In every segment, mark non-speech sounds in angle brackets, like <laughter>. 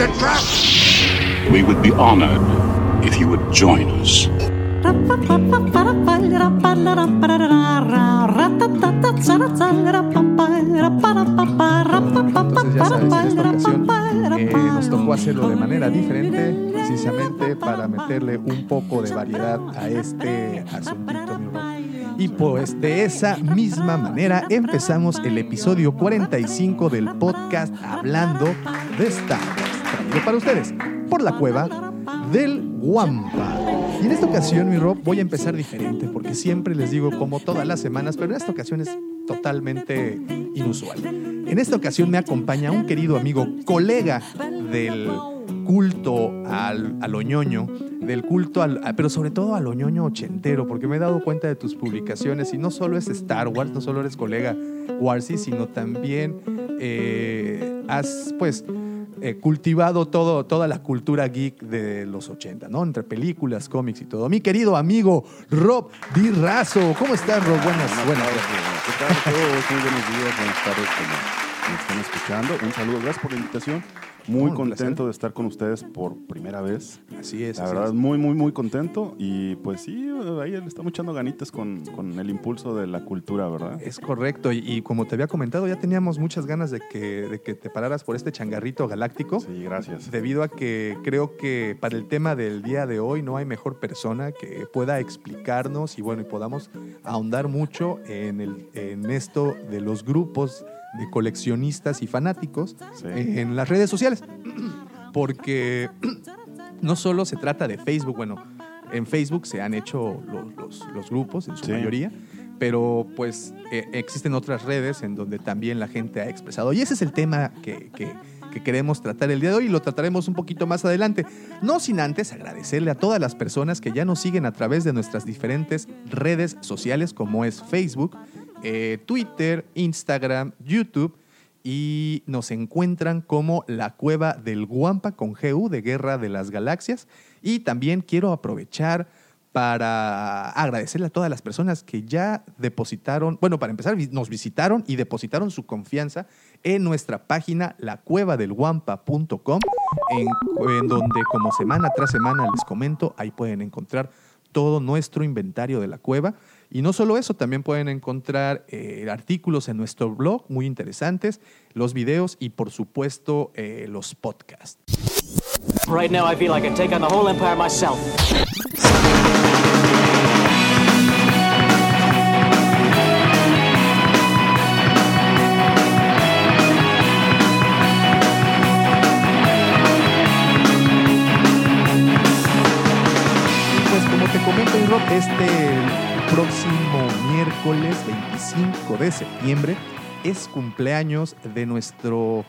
It's a trap! We would be honored if you would join us. Entonces ya sabes, en esta ocasión eh, nos tocó hacerlo de manera diferente, precisamente para meterle un poco de variedad a este asuntito, mi. Y pues de esa misma manera empezamos el episodio 45 del podcast Hablando de Star Para ustedes por la cueva del Guampa. Y en esta ocasión, mi Rob, voy a empezar diferente porque siempre les digo como todas las semanas, pero en esta ocasión es totalmente inusual. En esta ocasión me acompaña un querido amigo, colega del culto al, al oñoño, del culto al, a- pero sobre todo al oñoño ochentero, porque me he dado cuenta de tus publicaciones y no solo es Star Wars, no solo eres colega Warsi, sino también eh, has pues eh, cultivado todo, toda la cultura geek de los 80, ¿no? Entre películas, cómics y todo. Mi querido amigo Rob Di Razo, ¿cómo estás, Rob? Buenas, buenas. ¿Qué tal a todos? Muy buenos días, buenas tardes, como están escuchando. Un saludo, gracias por la invitación. Muy contento de estar con ustedes por primera vez. Así es. La así verdad, es. muy, muy, muy contento. Y pues sí, ahí le estamos echando ganitas con, con el impulso de la cultura, ¿verdad? Es correcto, y, y como te había comentado, ya teníamos muchas ganas de que, de que te pararas por este changarrito galáctico, Sí, gracias. debido a que creo que para el tema del día de hoy no hay mejor persona que pueda explicarnos y bueno, y podamos ahondar mucho en, el, en esto de los grupos de coleccionistas y fanáticos Sí. en las redes sociales. Porque no solo se trata de Facebook, bueno, en Facebook se han hecho los, los- los grupos en su Sí. mayoría, pero pues eh, existen otras redes en donde también la gente ha expresado. Y ese es el tema que, que- que queremos tratar el día de hoy y lo trataremos un poquito más adelante. No sin antes agradecerle a todas las personas que ya nos siguen a través de nuestras diferentes redes sociales como es Facebook, eh, Twitter, Instagram, YouTube y nos encuentran como la cueva del Guampa con GU de Guerra de las Galaxias. Y también quiero aprovechar para agradecerle a todas las personas que ya depositaron, bueno, para empezar, nos visitaron y depositaron su confianza en nuestra página lacuevadelguampa.com, en, en donde como semana tras semana les comento, ahí pueden encontrar todo nuestro inventario de la cueva. Y no solo eso, también pueden encontrar eh, artículos en nuestro blog muy interesantes, los videos y por supuesto eh, los podcasts. Miércoles 25 de septiembre es cumpleaños de nuestro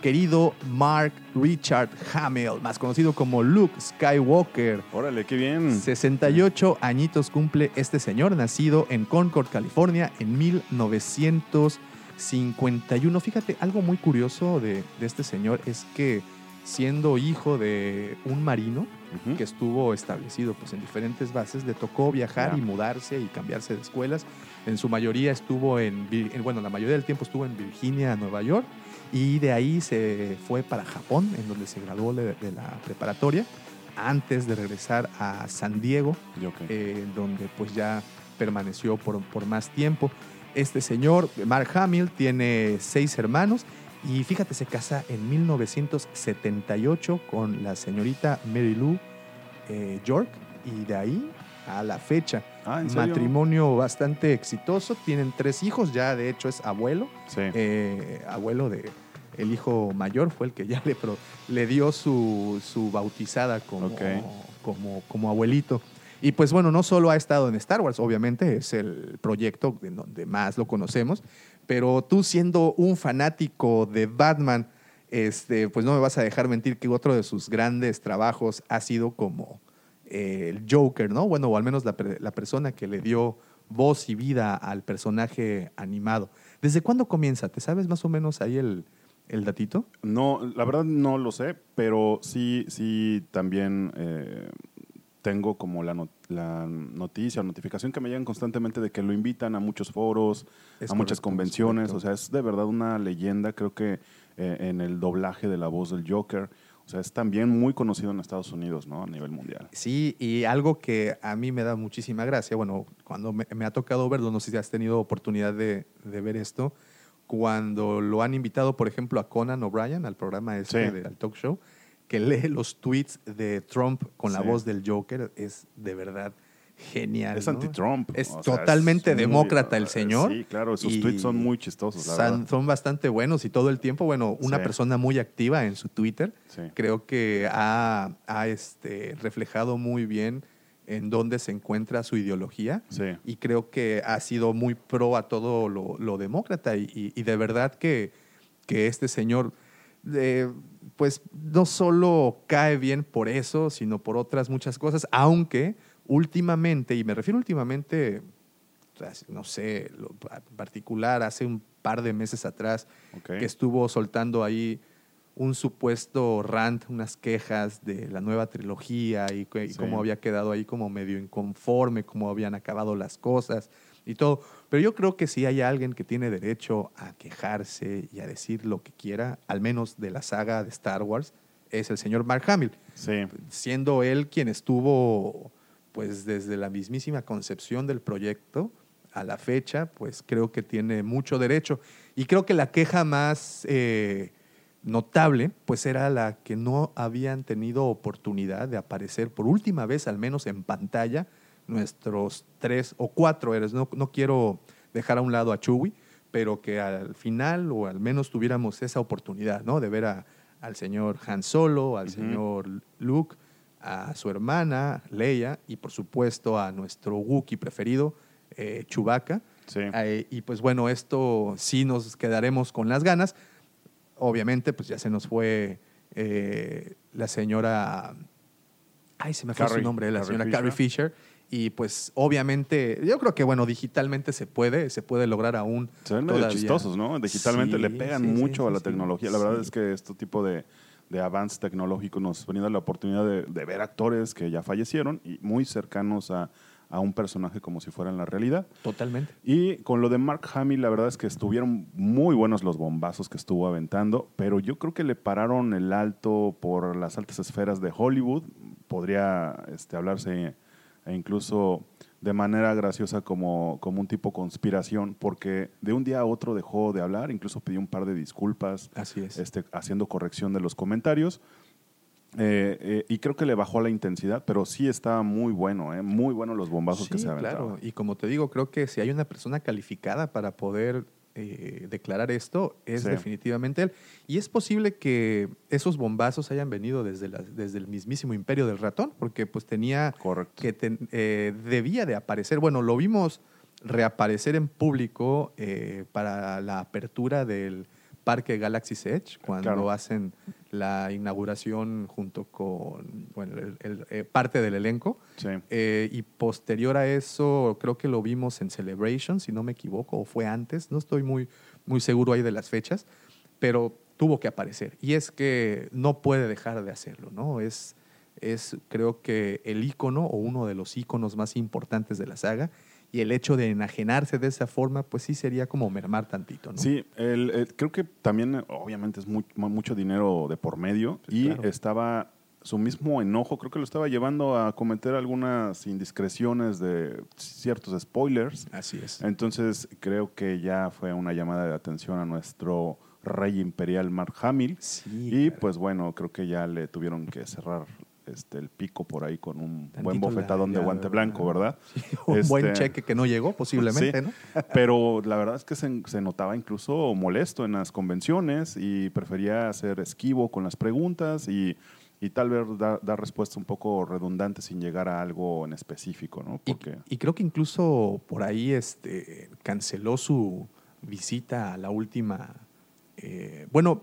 querido Mark Richard Hamill, más conocido como Luke Skywalker. Órale, qué bien. 68 añitos cumple este señor, nacido en Concord, California, en 1951. Fíjate, algo muy curioso de, de este señor es que siendo hijo de un marino que estuvo establecido pues, en diferentes bases, le tocó viajar y mudarse y cambiarse de escuelas. En su mayoría estuvo en, bueno, la mayoría del tiempo estuvo en Virginia, Nueva York, y de ahí se fue para Japón, en donde se graduó de, de la preparatoria, antes de regresar a San Diego, eh, donde pues ya permaneció por, por más tiempo. Este señor, Mark Hamill, tiene seis hermanos y fíjate, se casa en 1978 con la señorita Mary Lou eh, York y de ahí a la fecha. Ah, ¿en serio? Matrimonio bastante exitoso, tienen tres hijos, ya de hecho es abuelo, Sí. eh, abuelo de el hijo mayor fue el que ya le, pro- le dio su, su bautizada como, como, como abuelito. Y pues bueno, no solo ha estado en Star Wars, obviamente es el proyecto en donde más lo conocemos, pero tú siendo un fanático de Batman, este, pues no me vas a dejar mentir que otro de sus grandes trabajos ha sido como eh, el Joker, ¿no? Bueno, o al menos la, la persona que le dio voz y vida al personaje animado. ¿Desde cuándo comienza? ¿Te sabes más o menos ahí el, el datito? No, la verdad no lo sé, pero sí, sí también eh, tengo como la, no- la noticia o notificación que me llegan constantemente de que lo invitan a muchos foros, Es a muchas convenciones. O sea, es de verdad una leyenda, creo que eh, en el doblaje de la voz del Joker. O sea, es también muy conocido en Estados Unidos, ¿no? A nivel mundial. Sí, y algo que a mí me da muchísima gracia, bueno, cuando me, me ha tocado verlo, no sé si has tenido oportunidad de, de ver esto, cuando lo han invitado, por ejemplo, a Conan O'Brien, al programa este Sí. del talk show, que lee los tweets de Trump con la voz del Joker, es de verdad genial. Es ¿no? anti-Trump. Es o sea, totalmente es muy- demócrata el señor. Sí, claro, sus y tweets son muy chistosos, la son, bastante buenos y todo el tiempo, bueno, una Sí. persona muy activa en su Twitter. Sí. Creo que ha, ha, este, reflejado muy bien en dónde se encuentra su ideología Sí. y creo que ha sido muy pro a todo lo, lo demócrata y, y- y de verdad que, que este señor eh, pues no solo cae bien por eso, sino por otras muchas cosas, aunque últimamente, y me refiero últimamente, no sé, lo particular hace un par de meses atrás, que estuvo soltando ahí un supuesto rant, unas quejas de la nueva trilogía y, que- y Sí. cómo había quedado ahí como medio inconforme, cómo habían acabado las cosas y todo. Pero yo creo que si hay alguien que tiene derecho a quejarse y a decir lo que quiera, al menos de la saga de Star Wars, es el señor Mark Hamill Sí. siendo él quien estuvo pues desde la mismísima concepción del proyecto a la fecha, pues creo que tiene mucho derecho. Y creo que la queja más eh, notable, pues era la que no habían tenido oportunidad de aparecer por última vez, al menos en pantalla, nuestros tres o cuatro héroes. No, no quiero dejar a un lado a Chewie, pero que al final o al menos tuviéramos esa oportunidad, ¿no? De ver a- al señor Han Solo, al señor Luke, a su hermana Leia y por supuesto a nuestro Wookiee preferido, eh, Chewbacca. Sí. Eh, y pues bueno, esto sí nos quedaremos con las ganas. Obviamente, pues ya se nos fue eh, la señora. Ay, se me fue su Carrie- nombre, la Carrie señora Fisher. Carrie Fisher. Y pues obviamente, yo creo que bueno, digitalmente se puede, se puede lograr aún. Se ven medio todavía. chistosos, ¿no? Digitalmente Sí, le pegan sí, mucho a la tecnología. La verdad es que este tipo de, de avance tecnológico nos brinda la oportunidad de, de ver actores que ya fallecieron y muy cercanos a, a un personaje como si fuera en la realidad. Totalmente. Y con lo de Mark Hamill, la verdad es que estuvieron muy buenos los bombazos que estuvo aventando, pero yo creo que le pararon el alto por las altas esferas de Hollywood. Podría este, hablarse e incluso de manera graciosa como, como un tipo conspiración, porque de un día a otro dejó de hablar, incluso pidió un par de disculpas, Así es. este, haciendo corrección de los comentarios. Eh, eh, y creo que le bajó la intensidad, pero sí estaba muy bueno, eh, muy bueno los bombazos que se aventaban. claro. Y como te digo, creo que si hay una persona calificada para poder eh, declarar esto, es Sí. definitivamente él. Y es posible que esos bombazos hayan venido desde, la- desde el mismísimo imperio del ratón, porque pues tenía Correcto. que ten- eh, debía de aparecer. Bueno, lo vimos reaparecer en público eh, para la apertura del parque Galaxy's Edge, cuando Claro. hacen la inauguración junto con bueno, el- el- eh, parte del elenco. Sí. Eh, y posterior a eso, creo que lo vimos en Celebration, si no me equivoco, o fue antes, no estoy muy, muy seguro ahí de las fechas, pero tuvo que aparecer. Y es que no puede dejar de hacerlo, ¿no? Es, es creo que el ícono o uno de los íconos más importantes de la saga. Y el hecho de enajenarse de esa forma, pues sí sería como mermar tantito, ¿no? Sí, el- el- creo que también, eh, obviamente, es muy- mu- mucho dinero de por medio y claro. estaba su mismo enojo, creo que lo estaba llevando a cometer algunas indiscreciones de ciertos spoilers. Así es. Entonces, creo que ya fue una llamada de atención a nuestro rey imperial Mark Hamill. Sí, y claro. pues bueno, creo que ya le tuvieron que cerrar este, el pico por ahí con un Tantito buen bofetadón la- de guante blanco, ¿verdad? <laughs> Un buen Este, cheque que no llegó, posiblemente, Sí, ¿no? <laughs> Pero la verdad es que se, se notaba incluso molesto en las convenciones y prefería ser esquivo con las preguntas y, y tal vez da- dar respuestas un poco redundantes sin llegar a algo en específico, ¿no? Y, Porque y creo que incluso por ahí este, canceló su visita a la última. eh, bueno,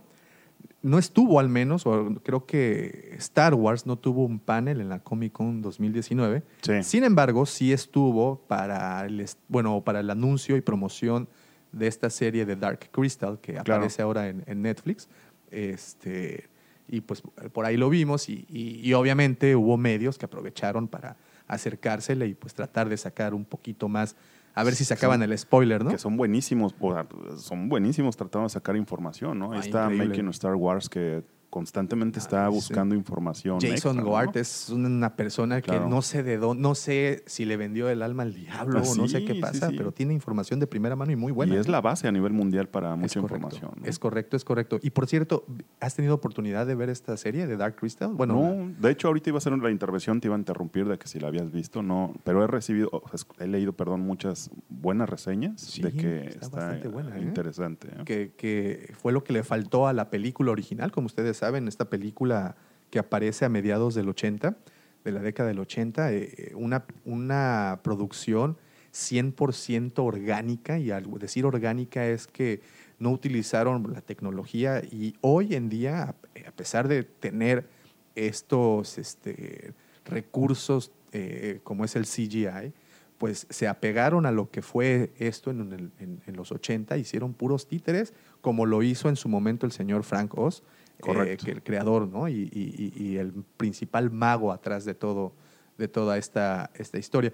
no estuvo al menos, o creo que Star Wars no tuvo un panel en la Comic Con 2019. Sí. Sin embargo, sí estuvo para el, bueno, para el anuncio y promoción de esta serie de Dark Crystal que Claro. aparece ahora en, en Netflix. Este, y pues por ahí lo vimos y, y- y obviamente hubo medios que aprovecharon para acercársele y pues tratar de sacar un poquito más, a ver si sacaban el spoiler, ¿no? Que son buenísimos, son buenísimos tratando de sacar información, ¿no? Ahí Ah, está increíble. Making Star Wars que constantemente está Ah, sí. buscando información. Jason extra, ¿no? Gord es una persona Claro. que no sé de dónde, no sé si le vendió el alma al diablo Ah, o no sé qué pasa, sí. pero tiene información de primera mano y muy buena. y es la base a nivel mundial para Es mucha correcto, información. ¿no? Es correcto, es correcto. Y por cierto, ¿has tenido oportunidad de ver esta serie de Dark Crystal? Bueno, no, de hecho ahorita iba a hacer la intervención, te iba a interrumpir de que si la habías visto, no, pero he recibido, o sea, he leído, perdón, muchas buenas reseñas Sí, de que está está, bastante buena, ¿eh? interesante. ¿eh? que, que fue lo que le faltó a la película original, como ustedes saben, esta película que aparece a mediados del 80, de la década del 80, eh, una, una producción 100% orgánica, y al decir orgánica es que no utilizaron la tecnología y hoy en día, a pesar de tener estos este, recursos eh, como es el CGI, pues se apegaron a lo que fue esto en- en los 80, hicieron puros títeres, como lo hizo en su momento el señor Frank Oz, eh, que el creador ¿no? y, y- y- el principal mago atrás de, todo, de toda esta, esta historia.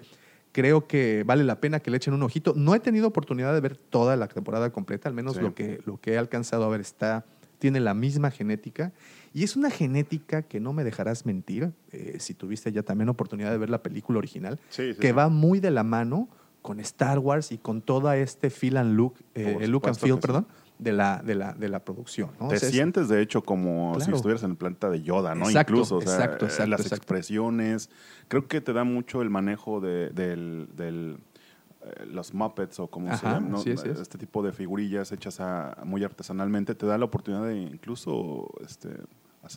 Creo que vale la pena que le echen un ojito. No he tenido oportunidad de ver toda la temporada completa, al menos Sí. lo, que, lo que he alcanzado a ver está, tiene la misma genética. Y es una genética que no me dejarás mentir, eh, si tuviste ya también oportunidad de ver la película original, Sí, sí, que va muy de la mano con Star Wars y con todo este feel and look, eh, el look and feel, perdón, de la, de la, de la producción. ¿no? Te O sea, es- sientes, de hecho, como si estuvieras en el planeta de Yoda, ¿no? Exacto, Incluso, o sea, exacto, exacto, las expresiones. Creo que te da mucho el manejo de, del, del, eh, los Muppets o como se Ajá, llama, ¿no? así es. este tipo de figurillas hechas a- muy artesanalmente, te da la oportunidad de incluso este,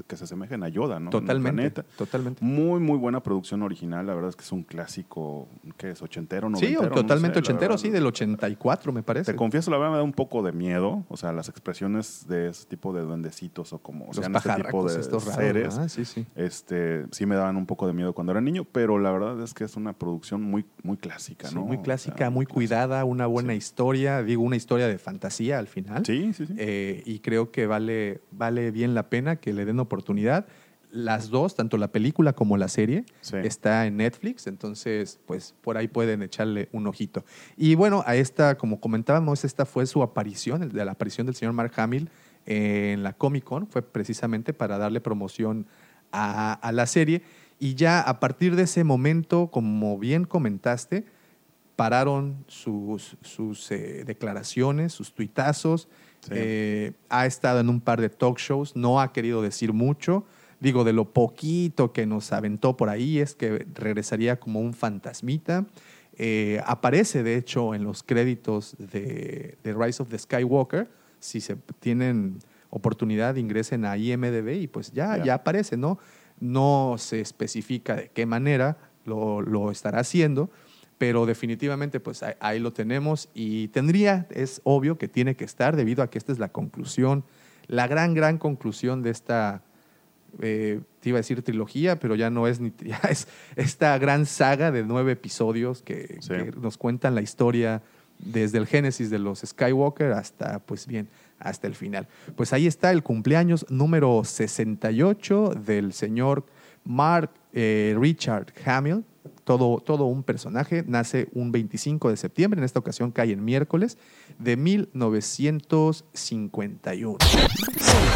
que se asemejen a Yoda, ¿no? Totalmente, totalmente. Muy, muy buena producción original. La verdad es que es un clásico, ¿qué es? ¿Ochentero, Sí, noventero? No totalmente sé, ochentero, sí, del 84 me parece. Te confieso, la verdad me da un poco de miedo. O sea, las expresiones de ese tipo de duendecitos o como Los sean este tipo de estos seres. ¿verdad? Sí, sí. Este, sí me daban un poco de miedo cuando era niño, pero la verdad es que es una producción muy, muy clásica, Sí, ¿no? muy O clásica, sea, muy cuidada, una buena Sí. historia, digo, una historia de fantasía al final. Sí, sí, sí. Eh, y creo que vale, vale bien la pena que le den oportunidad. Las dos, tanto la película como la serie, Sí. está en Netflix, entonces pues por ahí pueden echarle un ojito. Y bueno, a esta, como comentábamos, esta fue su aparición, la aparición del señor Mark Hamill en la Comic Con, fue precisamente para darle promoción a, a la serie. Y ya a partir de ese momento, como bien comentaste, pararon sus, sus eh, declaraciones, sus tuitazos. Sí. Eh, ha estado en un par de talk shows, no ha querido decir mucho. Digo, de lo poquito que nos aventó por ahí es que regresaría como un fantasmita. Eh, aparece, de hecho, en los créditos de, de Rise of the Skywalker. Si se tienen oportunidad, ingresen a IMDB y pues ya, Ya. ya aparece, ¿no? No se especifica de qué manera lo, lo estará haciendo, pero definitivamente pues ahí, ahí lo tenemos y tendría, es obvio que tiene que estar debido a que esta es la conclusión, la gran, gran conclusión de esta, eh, te iba a decir trilogía, pero ya no es ni, <laughs> ya es esta gran saga de nueve episodios que, Sí. que nos cuentan la historia desde el génesis de los Skywalker hasta, pues bien, hasta el final. Pues ahí está el cumpleaños número 68 del señor Mark eh, Richard Hamill, todo, todo un personaje, nace un 25 de septiembre, en esta ocasión cae en miércoles, de 1951.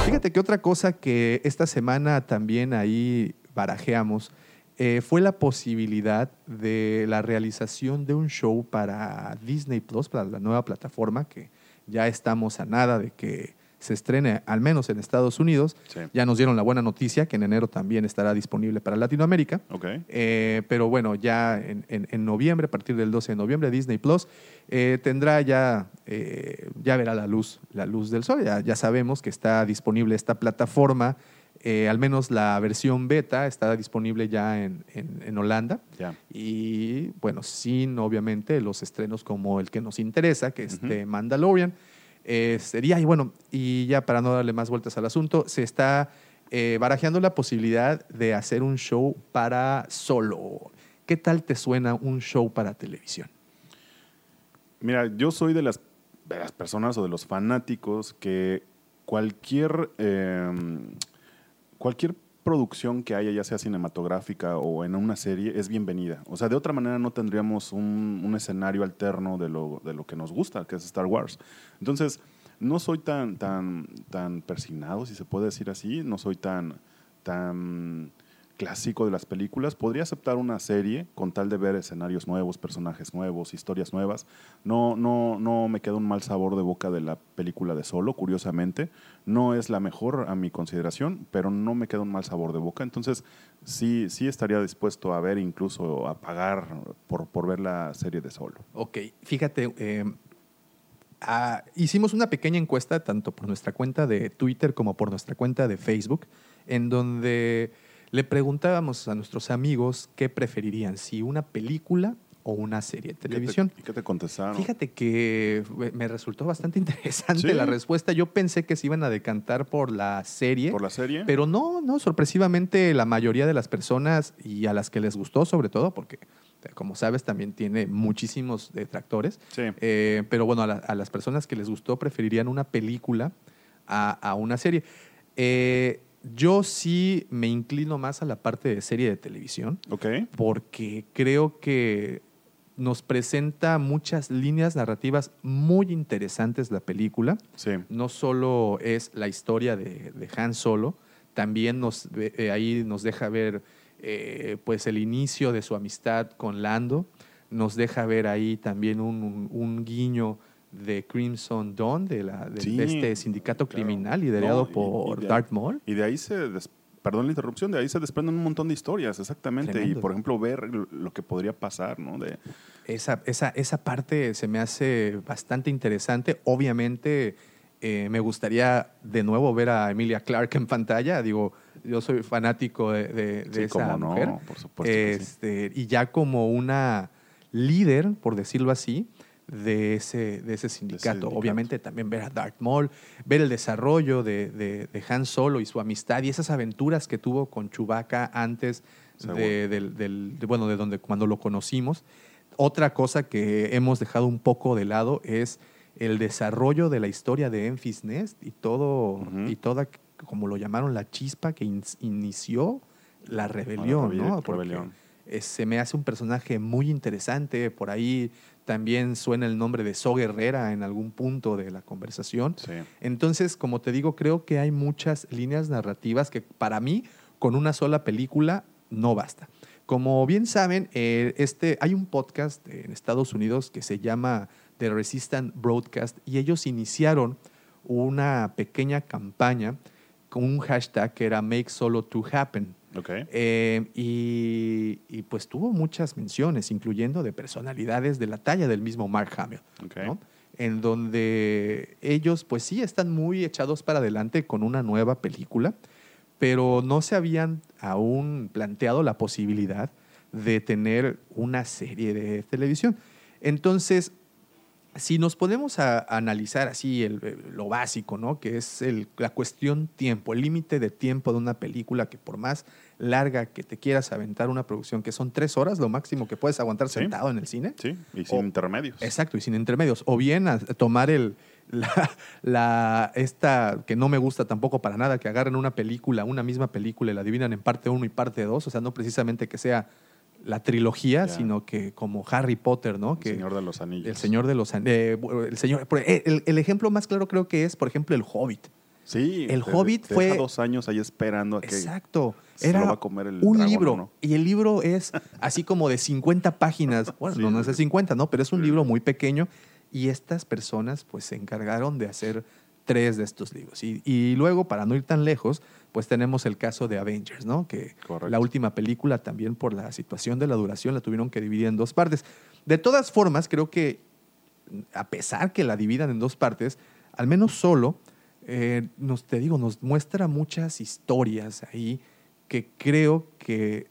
Fíjate que otra cosa que esta semana también ahí barajeamos eh, fue la posibilidad de la realización de un show para Disney Plus, para la nueva plataforma, que ya estamos a nada de que se estrene, al menos en Estados Unidos. Sí. Ya nos dieron la buena noticia que en enero también estará disponible para Latinoamérica. Eh, pero bueno, ya en, en- en noviembre, a partir del 12 de noviembre, Disney Plus eh, tendrá ya, eh, ya verá la luz, la luz del sol. Ya, ya sabemos que está disponible esta plataforma, eh, al menos la versión beta está disponible ya en, en- en Holanda. Y bueno, sin obviamente los estrenos como el que nos interesa, que es Ujú. de Mandalorian. Sería, y bueno, y ya para no darle más vueltas al asunto, se está eh, barajeando la posibilidad de hacer un show para solo. ¿Qué tal te suena un show para televisión? Mira, yo soy de las, de las personas o de los fanáticos que cualquier, eh, cualquier producción que haya, ya sea cinematográfica o en una serie, es bienvenida. O sea, de otra manera no tendríamos un, escenario alterno de lo, de lo que nos gusta, que es Star Wars. Entonces, no soy tan, tan, tan persignado, si se puede decir así, no soy tan, tan clásico de las películas. Podría aceptar una serie con tal de ver escenarios nuevos, personajes nuevos, historias nuevas. No, no, no me queda un mal sabor de boca de la película de Solo, curiosamente. No es la mejor a mi consideración, pero no me queda un mal sabor de boca. Entonces, sí, sí estaría dispuesto a ver, incluso a pagar por, por ver la serie de Solo. Ok, fíjate, eh, ah, hicimos una pequeña encuesta tanto por nuestra cuenta de Twitter como por nuestra cuenta de Facebook, en donde le preguntábamos a nuestros amigos qué preferirían, si una película o una serie de televisión. ¿Qué te, y qué te contestaron? Fíjate que me resultó bastante <laughs> interesante Sí. la respuesta. Yo pensé que se iban a decantar por la serie. ¿Por la serie? Pero no, no, sorpresivamente la mayoría de las personas y a las que les gustó sobre todo, porque como sabes también tiene muchísimos detractores, Sí. eh, pero bueno, a, la- a las personas que les gustó preferirían una película a, a una serie. Eh, yo sí me inclino más a la parte de serie de televisión Ok. porque creo que nos presenta muchas líneas narrativas muy interesantes la película. Sí. No solo es la historia de, de Han Solo, también nos, ve- eh, ahí nos deja ver eh, pues el inicio de su amistad con Lando, nos deja ver ahí también un, un- un guiño de Crimson Dawn, de, la, de, Sí, de este sindicato claro. criminal liderado No, y- por y de- Darth Maul. Y de ahí se, des- perdón la interrupción, de ahí se desprenden un montón de historias, exactamente. Tremendo. Y por ejemplo, ver lo- que podría pasar, ¿no? De, Esa, esa, esa parte se me hace bastante interesante. Obviamente, eh, me gustaría de nuevo ver a Emilia Clarke en pantalla. Digo, yo soy fanático de, de- de Sí, esa cómo no, mujer. por supuesto que sí. Este, Y ya como una líder, por decirlo así, de ese, de ese sindicato. sindicato. Obviamente también ver a Darth Maul, ver el desarrollo de, de- de Han Solo y su amistad y esas aventuras que tuvo con Chewbacca antes de, del, del- de- bueno, de donde cuando lo conocimos. Otra cosa que hemos dejado un poco de lado es el desarrollo de la historia de Enfys Nest y todo y toda como lo llamaron la chispa que in- inició la rebelión, ¿no? Porque, rebelión. se me hace un personaje muy interesante. Por ahí también suena el nombre de So Guerrera en algún punto de la conversación. sí. Entonces, como te digo, creo que hay muchas líneas narrativas que para mí, con una sola película, no basta. Como bien saben, eh, este, hay un podcast en Estados Unidos que se llama The Resistant Broadcast y ellos iniciaron una pequeña campaña con un hashtag que era Make Solo to Happen. Ok. Eh, y, y, pues tuvo muchas menciones, incluyendo de personalidades de la talla del mismo Mark Hamill, en donde ellos pues sí están muy echados para adelante con una nueva película, pero no se habían aún planteado la posibilidad de tener una serie de televisión. Entonces, si nos ponemos a, a analizar así el- el- lo básico, ¿no? que es el- la cuestión tiempo, el límite de tiempo de una película que por más larga que te quieras aventar una producción, que son tres horas lo máximo que puedes aguantar Sí. sentado en el cine. Sí, y sin O- intermedios. Exacto, y sin intermedios. O bien a- tomar el, la, la- esta que no me gusta tampoco para nada, que agarren una película, una misma película y la dividan en parte 1 y parte 2. O sea, no precisamente que sea la trilogía, sino que como Harry Potter, ¿no? El Que, Señor de los Anillos. el Señor de los An- eh, el Señor eh, el, el ejemplo más claro creo que es, por ejemplo, el Hobbit. Sí. El te- Hobbit te fue- deja dos años ahí esperando a que. Exacto. se Era lo va a comer el un dragón, libro. ¿no? Y el libro es así como de 50 páginas. <laughs> Bueno, Sí, no, no es de sí. 50, ¿no? Pero es un libro muy pequeño. Y estas personas pues se encargaron de hacer tres de estos libros. Y, y luego, para no ir tan lejos, pues tenemos el caso de Avengers, ¿no? Que Correcto. la última película también por la situación de la duración la tuvieron que dividir en dos partes. De todas formas, creo que a pesar que la dividan en dos partes, al menos solo, eh, nos, te digo, nos muestra muchas historias ahí que creo que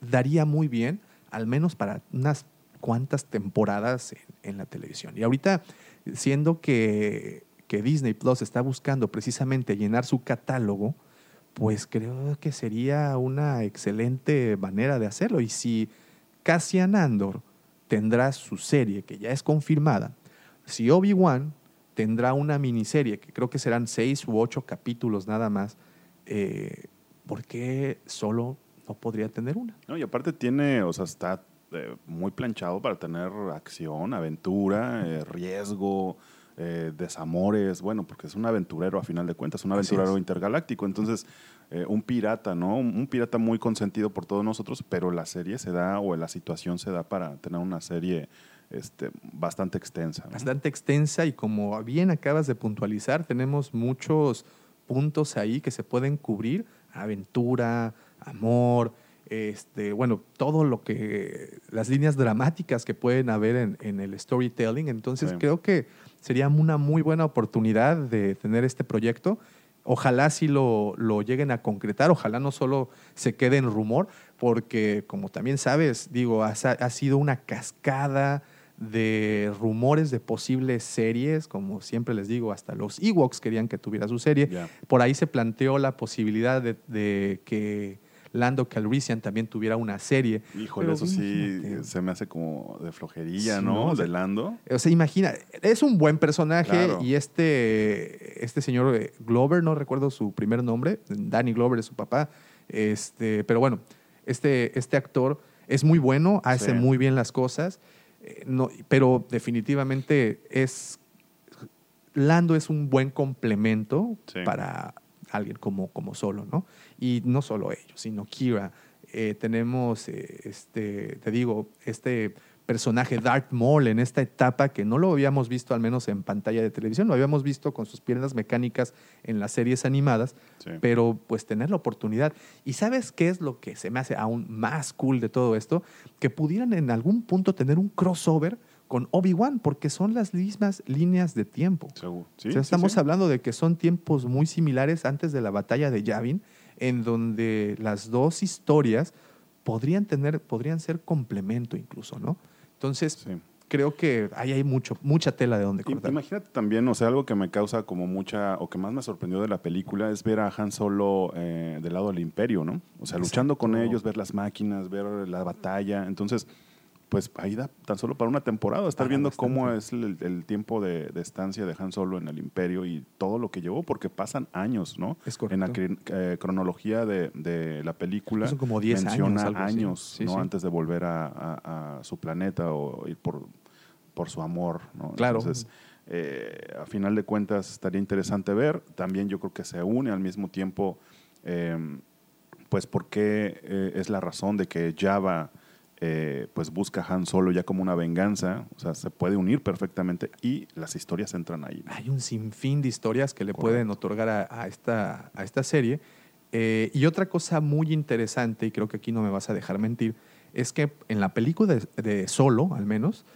daría muy bien, al menos para unas cuantas temporadas en, en la televisión. Y ahorita, siendo que, que Disney Plus está buscando precisamente llenar su catálogo, pues creo que sería una excelente manera de hacerlo. Y si Cassian Andor tendrá su serie, que ya es confirmada, si Obi-Wan tendrá una miniserie, que creo que serán seis u ocho capítulos nada más, eh, ¿por qué solo no podría tener una? No, y aparte tiene, o sea, está eh, muy planchado para tener acción, aventura, eh, riesgo, eh, desamores, bueno, porque es un aventurero a final de cuentas, un aventurero intergaláctico, entonces eh, un pirata, ¿no? Un, un pirata muy consentido por todos nosotros, pero la serie se da o la situación se da para tener una serie este, bastante extensa. ¿no? bastante extensa y como bien acabas de puntualizar, tenemos muchos puntos ahí que se pueden cubrir, aventura, amor, este, bueno, todo lo que, las líneas dramáticas que pueden haber en, en el storytelling. Entonces Sí. creo que sería una muy buena oportunidad de tener este proyecto. Ojalá sí lo, lo lleguen a concretar, ojalá no solo se quede en rumor, porque como también sabes, digo, ha, ha sido una cascada de rumores de posibles series, como siempre les digo, hasta los Ewoks querían que tuviera su serie. Por ahí se planteó la posibilidad de, de que Lando Calrissian también tuviera una serie. Híjole, Pero eso sí se me hace como de flojería, Sí, ¿no? ¿no? O sea, de Lando. O sea, imagina, es un buen personaje Claro. y este, este señor eh, Glover, no recuerdo su primer nombre, Danny Glover es su papá, este, pero bueno, este, este actor es muy bueno, hace Sí. muy bien las cosas, eh, no, pero definitivamente es, Lando es un buen complemento Sí. para alguien como, como solo, ¿no? Y no solo ellos, sino Kira. Eh, tenemos, eh, este, te digo, este personaje Darth Maul en esta etapa que no lo habíamos visto al menos en pantalla de televisión, lo habíamos visto con sus piernas mecánicas en las series animadas, Sí. pero pues tener la oportunidad. ¿Y sabes qué es lo que se me hace aún más cool de todo esto? Que pudieran en algún punto tener un crossover con Obi-Wan, porque son las mismas líneas de tiempo. Seguro. Sí, O sea, sí, estamos sí. hablando de que son tiempos muy similares antes de la batalla de Yavin, en donde las dos historias podrían tener, podrían ser complemento incluso, ¿no? Entonces, creo que ahí hay mucho, mucha tela de donde cortar. Imagínate también, o sea, algo que me causa como mucha, o que más me sorprendió de la película es ver a Han Solo eh, del lado del Imperio, ¿no? O sea, luchando con ellos, ver las máquinas, ver la batalla. Entonces, pues ahí da tan solo para una temporada estar Para viendo cómo es el, el tiempo de, de estancia de Han Solo en el Imperio y todo lo que llevó, porque pasan años, ¿no? Es En la correcto. eh, cronología de, de la película Son como 10 años, menciona años, Sí, ¿no? sí. Antes de volver a, a- a su planeta o ir por, por su amor, ¿no? Claro. Entonces, eh, a final de cuentas estaría interesante ver. También yo creo que se une al mismo tiempo, eh, pues porque eh, es la razón de que Java eh, pues busca a Han Solo ya como una venganza, o sea, se puede unir perfectamente y las historias entran ahí. ¿no? Hay un sinfín de historias que le Correcto. pueden otorgar a, a esta, a esta serie. Eh, y otra cosa muy interesante, y creo que aquí no me vas a dejar mentir, es que en la película de, de Solo, al menos,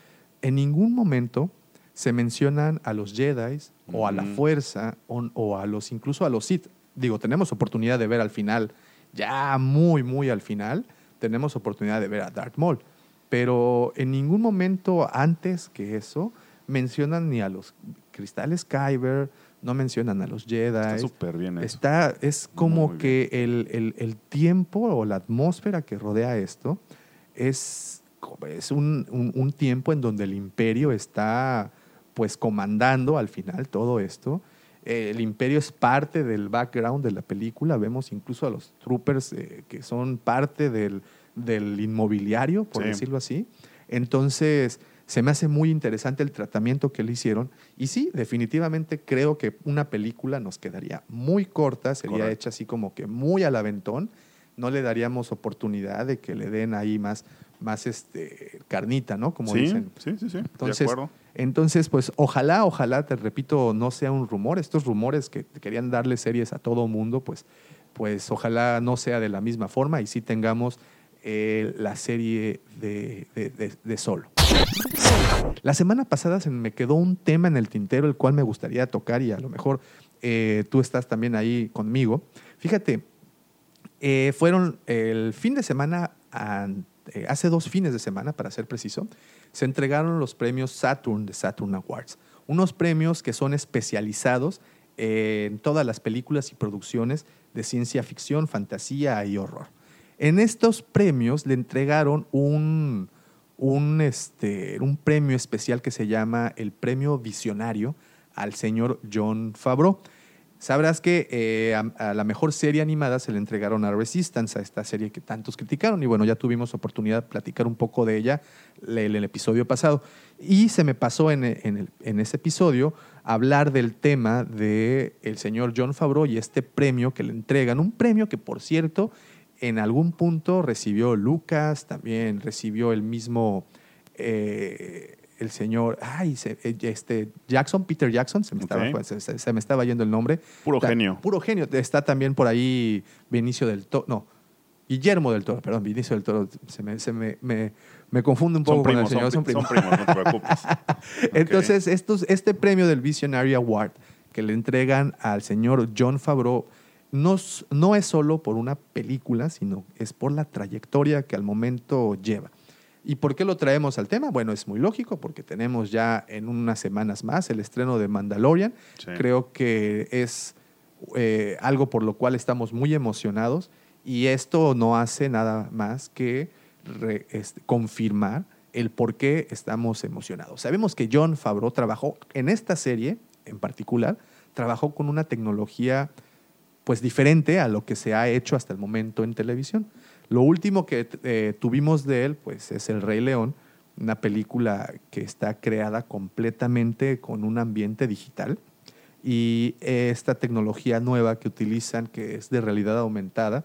en ningún momento se mencionan a los Jedi o a la. Fuerza o, o a los incluso a los Sith. Digo, tenemos oportunidad de ver al final, ya muy, muy al final, tenemos oportunidad de ver a Darth Maul. Pero en ningún momento antes que eso mencionan ni a los cristales Kyber, no mencionan a los Jedi. Está súper bien eso. Está, es como Muy que el, el- el tiempo o la atmósfera que rodea esto es, es un, un- un tiempo en donde el imperio está pues comandando al final todo esto. Eh, el imperio es parte del background de la película. Vemos incluso a los troopers eh, que son parte del, del inmobiliario, por Sí. decirlo así. Entonces, se me hace muy interesante el tratamiento que le hicieron. Y sí, definitivamente creo que una película nos quedaría muy corta, sería Correcto. hecha así como que muy al aventón. No le daríamos oportunidad de que le den ahí más, más este, carnita, ¿no? Como sí, dicen. sí, sí, sí, de acuerdo. entonces, pues ojalá, ojalá, te repito, no sea un rumor. Estos rumores que querían darle series a todo mundo, pues, pues ojalá no sea de la misma forma y sí tengamos eh, la serie de, de- de- de solo. La semana pasada se me quedó un tema en el tintero el cual me gustaría tocar y a lo mejor eh, tú estás también ahí conmigo. Fíjate, eh, fueron el fin de semana, an- eh, hace dos fines de semana, para ser preciso, se entregaron los premios Saturn de Saturn Awards. unos premios que son especializados en todas las películas y producciones de ciencia ficción, fantasía y horror. En estos premios le entregaron un, un, este, un premio especial que se llama el Premio Visionario al señor John Favreau. Sabrás que eh, a, la mejor serie animada se le entregaron a Resistance, a esta serie que tantos criticaron. Y bueno, ya tuvimos oportunidad de platicar un poco de ella en el, episodio pasado. Y se me pasó en, en ese episodio hablar del tema del el señor John Favreau y este premio que le entregan. Un premio que, por cierto, en algún punto recibió Lucas, también recibió el mismo, eh, el señor, ay, se- eh, este, Jackson, Peter Jackson, se me, estaba, Ok. se, se- se me estaba yendo el nombre. Puro genio. Puro genio. Está también por ahí Vinicio del Toro, no, Guillermo del Toro, perdón, Vinicio del Toro, se me, se me, me, me confundo un poco Son con primos, el señor, son, son pri- son primos. no te preocupes. <laughs> Entonces, estos, este premio del Visionary Award que le entregan al señor John Favreau no, no es solo por una película, sino es por la trayectoria que al momento lleva. ¿Y por qué lo traemos al tema? Bueno, es muy lógico, porque tenemos ya en unas semanas más el estreno de Mandalorian. Sí. Creo que es eh, algo por lo cual estamos muy emocionados y esto no hace nada más que re- este, confirmar el por qué estamos emocionados. Sabemos que John Favreau trabajó en esta serie en particular, trabajó con una tecnología pues diferente a lo que se ha hecho hasta el momento en televisión. Lo último que eh, tuvimos de él pues es El Rey León, una película que está creada completamente con un ambiente digital y esta tecnología nueva que utilizan que es de realidad aumentada,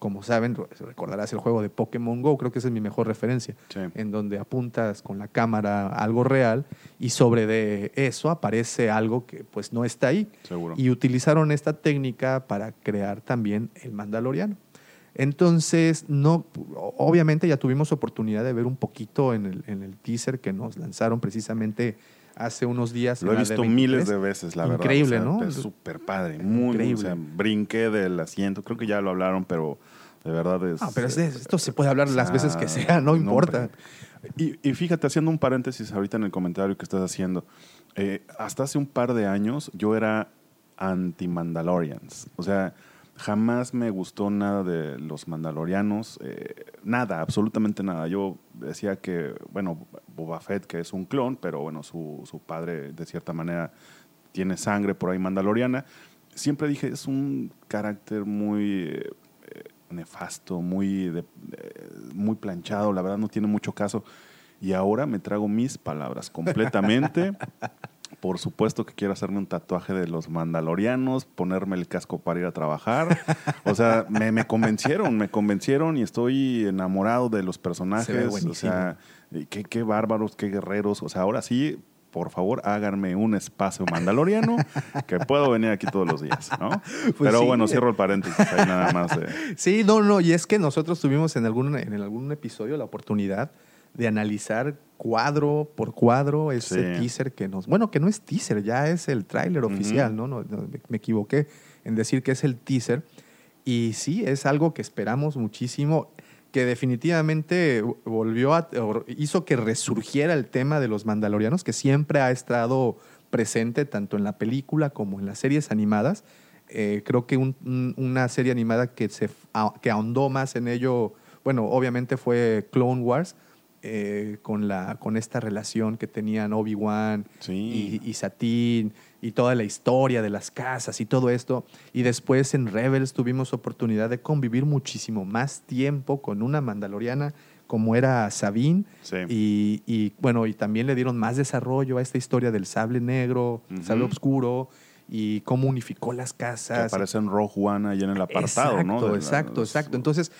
como saben, recordarás el juego de Pokémon Go, creo que esa es mi mejor referencia, Sí. en donde apuntas con la cámara algo real y sobre de eso aparece algo que pues no está ahí. Seguro. Y utilizaron esta técnica para crear también el Mandaloriano. Entonces, no, obviamente ya tuvimos oportunidad de ver un poquito en el, en el teaser que nos lanzaron precisamente hace unos días. Lo he visto D23. miles de veces, la verdad. Increíble, o sea, ¿no? Es súper padre, muy, Increíble. O sea, brinqué del asiento. Creo que ya lo hablaron, pero de verdad es. Ah, pero es de- esto se puede hablar o las sea, veces que sea, no importa. y fíjate, haciendo un paréntesis ahorita en el comentario que estás haciendo, eh, hasta hace un par de años yo era anti-Mandalorians. O sea, jamás me gustó nada de los Mandalorianos, eh, nada, absolutamente nada. Yo decía que, bueno, Boba Fett, que es un clon, pero bueno, su, su padre de cierta manera tiene sangre por ahí mandaloriana. Siempre dije, es un carácter muy eh, nefasto, muy, eh, muy planchado, la verdad no tiene mucho caso. Y ahora me trago mis palabras completamente. <laughs> Por supuesto que quiero hacerme un tatuaje de los mandalorianos, ponerme el casco para ir a trabajar. O sea, me, me convencieron, me convencieron y estoy enamorado de los personajes. o buenísimo. sea, y qué, qué bárbaros, qué guerreros. O sea, ahora sí, por favor, háganme un espacio mandaloriano que puedo venir aquí todos los días, ¿no? <laughs> Pero sí. bueno, cierro el paréntesis ahí nada más. eh. Sí, no, no, y es que nosotros tuvimos en algún, en algún episodio la oportunidad de analizar cuadro por cuadro ese Sí. teaser que nos... Bueno, que no es teaser, ya es el tráiler oficial, ¿no? No, no, me- equivoqué en decir que es el teaser. Y sí, es algo que esperamos muchísimo, que definitivamente volvió a... hizo que resurgiera el tema de los mandalorianos, que siempre ha estado presente tanto en la película como en las series animadas. Eh, creo que un- un- una serie animada que, se, que ahondó más en ello, bueno, obviamente fue Clone Wars, eh, con, la, con esta relación que tenían Obi-Wan Sí. y, y Satine y toda la historia de las casas y todo esto. Y después en Rebels tuvimos oportunidad de convivir muchísimo más tiempo con una mandaloriana como era Sabine. Sí. Y, y, bueno, y también le dieron más desarrollo a esta historia del sable negro, sable oscuro y cómo unificó las Que casas. aparece en Rogue One en el apartado, exacto, ¿no? Exacto, exacto. Entonces,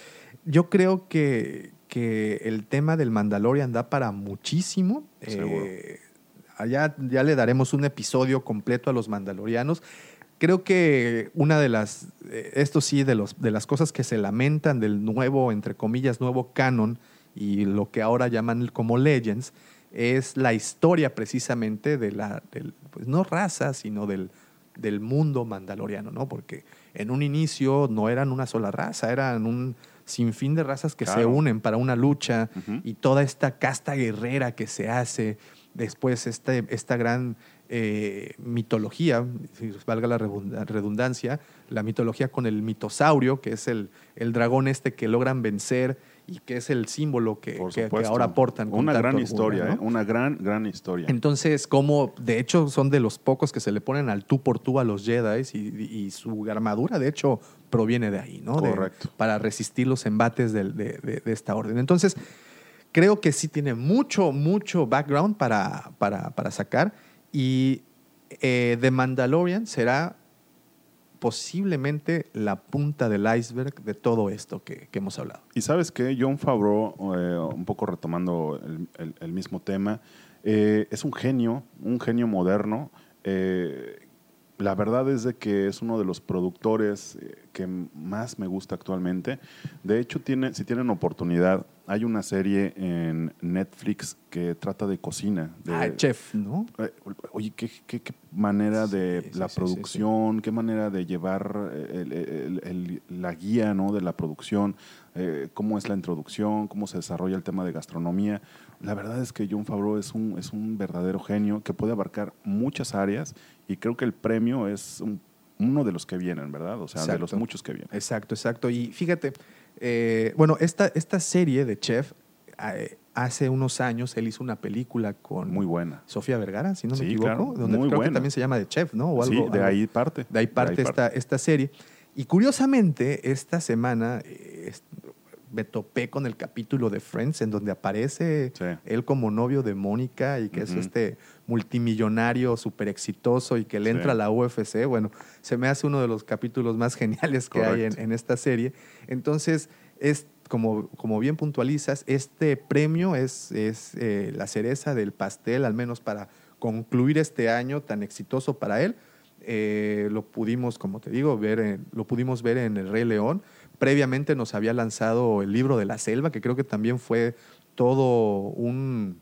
yo creo que, que el tema del Mandalorian da para muchísimo. Seguro. Eh, allá ya le daremos un episodio completo a los mandalorianos. Creo que una de las, eh, esto sí, de, los, de las cosas que se lamentan del nuevo, entre comillas, nuevo canon y lo que ahora llaman como Legends, es la historia precisamente de la, del, pues no raza, sino del, del mundo mandaloriano, ¿no? Porque en un inicio no eran una sola raza, eran un sinfín de razas que se unen para una lucha y toda esta casta guerrera que se hace, después este, esta gran eh, mitología, si valga la redunda- redundancia, la mitología con el mitosaurio, que es el, el dragón este que logran vencer y que es el símbolo que, que- ahora portan. con Una gran historia, ¿no? ¿eh? Una gran, gran historia. Entonces, como de hecho son de los pocos que se le ponen al tú por tú a los Jedi y, y su armadura, de hecho, proviene de ahí, ¿no? De- Correcto. para resistir los embates del- de, de- de esta orden. Entonces, creo que sí tiene mucho, mucho background para, para, para sacar. Y eh, The Mandalorian será posiblemente la punta del iceberg de todo esto que, hemos hablado. Y sabes que John Favreau, eh, un poco retomando el, mismo tema, eh, es un genio, un genio moderno. Eh, la verdad es de que es uno de los productores que más me gusta actualmente. De hecho, tiene, si tienen oportunidad, hay una serie en Netflix que trata de cocina. De, Ah, chef, ¿no? eh, Oye, qué, qué- qué manera de Sí, la sí, producción, qué manera de llevar eh, el- el- el- la guía ¿no? de la producción, eh, cómo es la introducción, cómo se desarrolla el tema de gastronomía. La verdad es que John Favreau es un, es un verdadero genio que puede abarcar muchas áreas y creo que el premio es un- uno de los que vienen, ¿verdad? O sea, de los muchos que vienen. Exacto, exacto. Y fíjate, eh, bueno, esta, esta serie de Chef, eh, hace unos años él hizo una película con Muy buena. Sofía Vergara, si no Sí, me equivoco, claro, donde muy creo que buena. también se llama de Chef, ¿no? O sí, algo- de algo- ahí parte. de ahí parte, esta, esta serie. Y curiosamente, esta semana eh, me topé con el capítulo de Friends en donde aparece Sí. él como novio de Mónica y que es este multimillonario súper exitoso y que le Sí. entra a la UFC. Bueno, se me hace uno de los capítulos más <laughs> geniales que hay en, esta serie. Entonces, es como, como bien puntualizas, este premio es, es eh, la cereza del pastel, al menos para concluir este año tan exitoso para él. Eh, lo pudimos, como te digo, ver en- lo pudimos ver en El Rey León. Previamente nos había lanzado el libro de la selva, que creo que también fue todo un,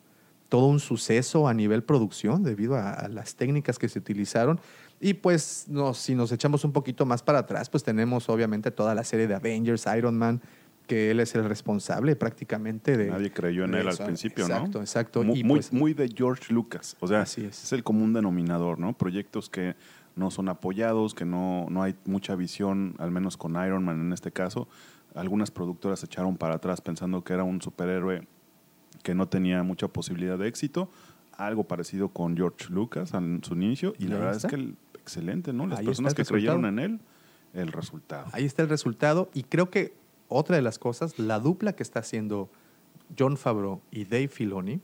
todo un suceso a nivel producción debido a, a las técnicas que se utilizaron. Y pues nos, si nos echamos un poquito más para atrás, pues tenemos obviamente toda la serie de Avengers, Iron Man, que él es el responsable prácticamente de... Nadie creyó en él al principio, ¿no? Exacto, exacto. Muy, pues, muy de George Lucas. O sea, Así es. es. el común denominador, ¿no? Proyectos que no son apoyados, que no, no hay mucha visión, al menos con Iron Man en este caso. Algunas productoras se echaron para atrás pensando que era un superhéroe que no tenía mucha posibilidad de éxito. Algo parecido con George Lucas en su inicio. Y la verdad está. es que el- excelente, ¿no? Las Ahí personas que resultado. creyeron en él, el resultado. Ahí está el resultado y creo que otra de las cosas, la dupla que está haciendo John Favreau y Dave Filoni,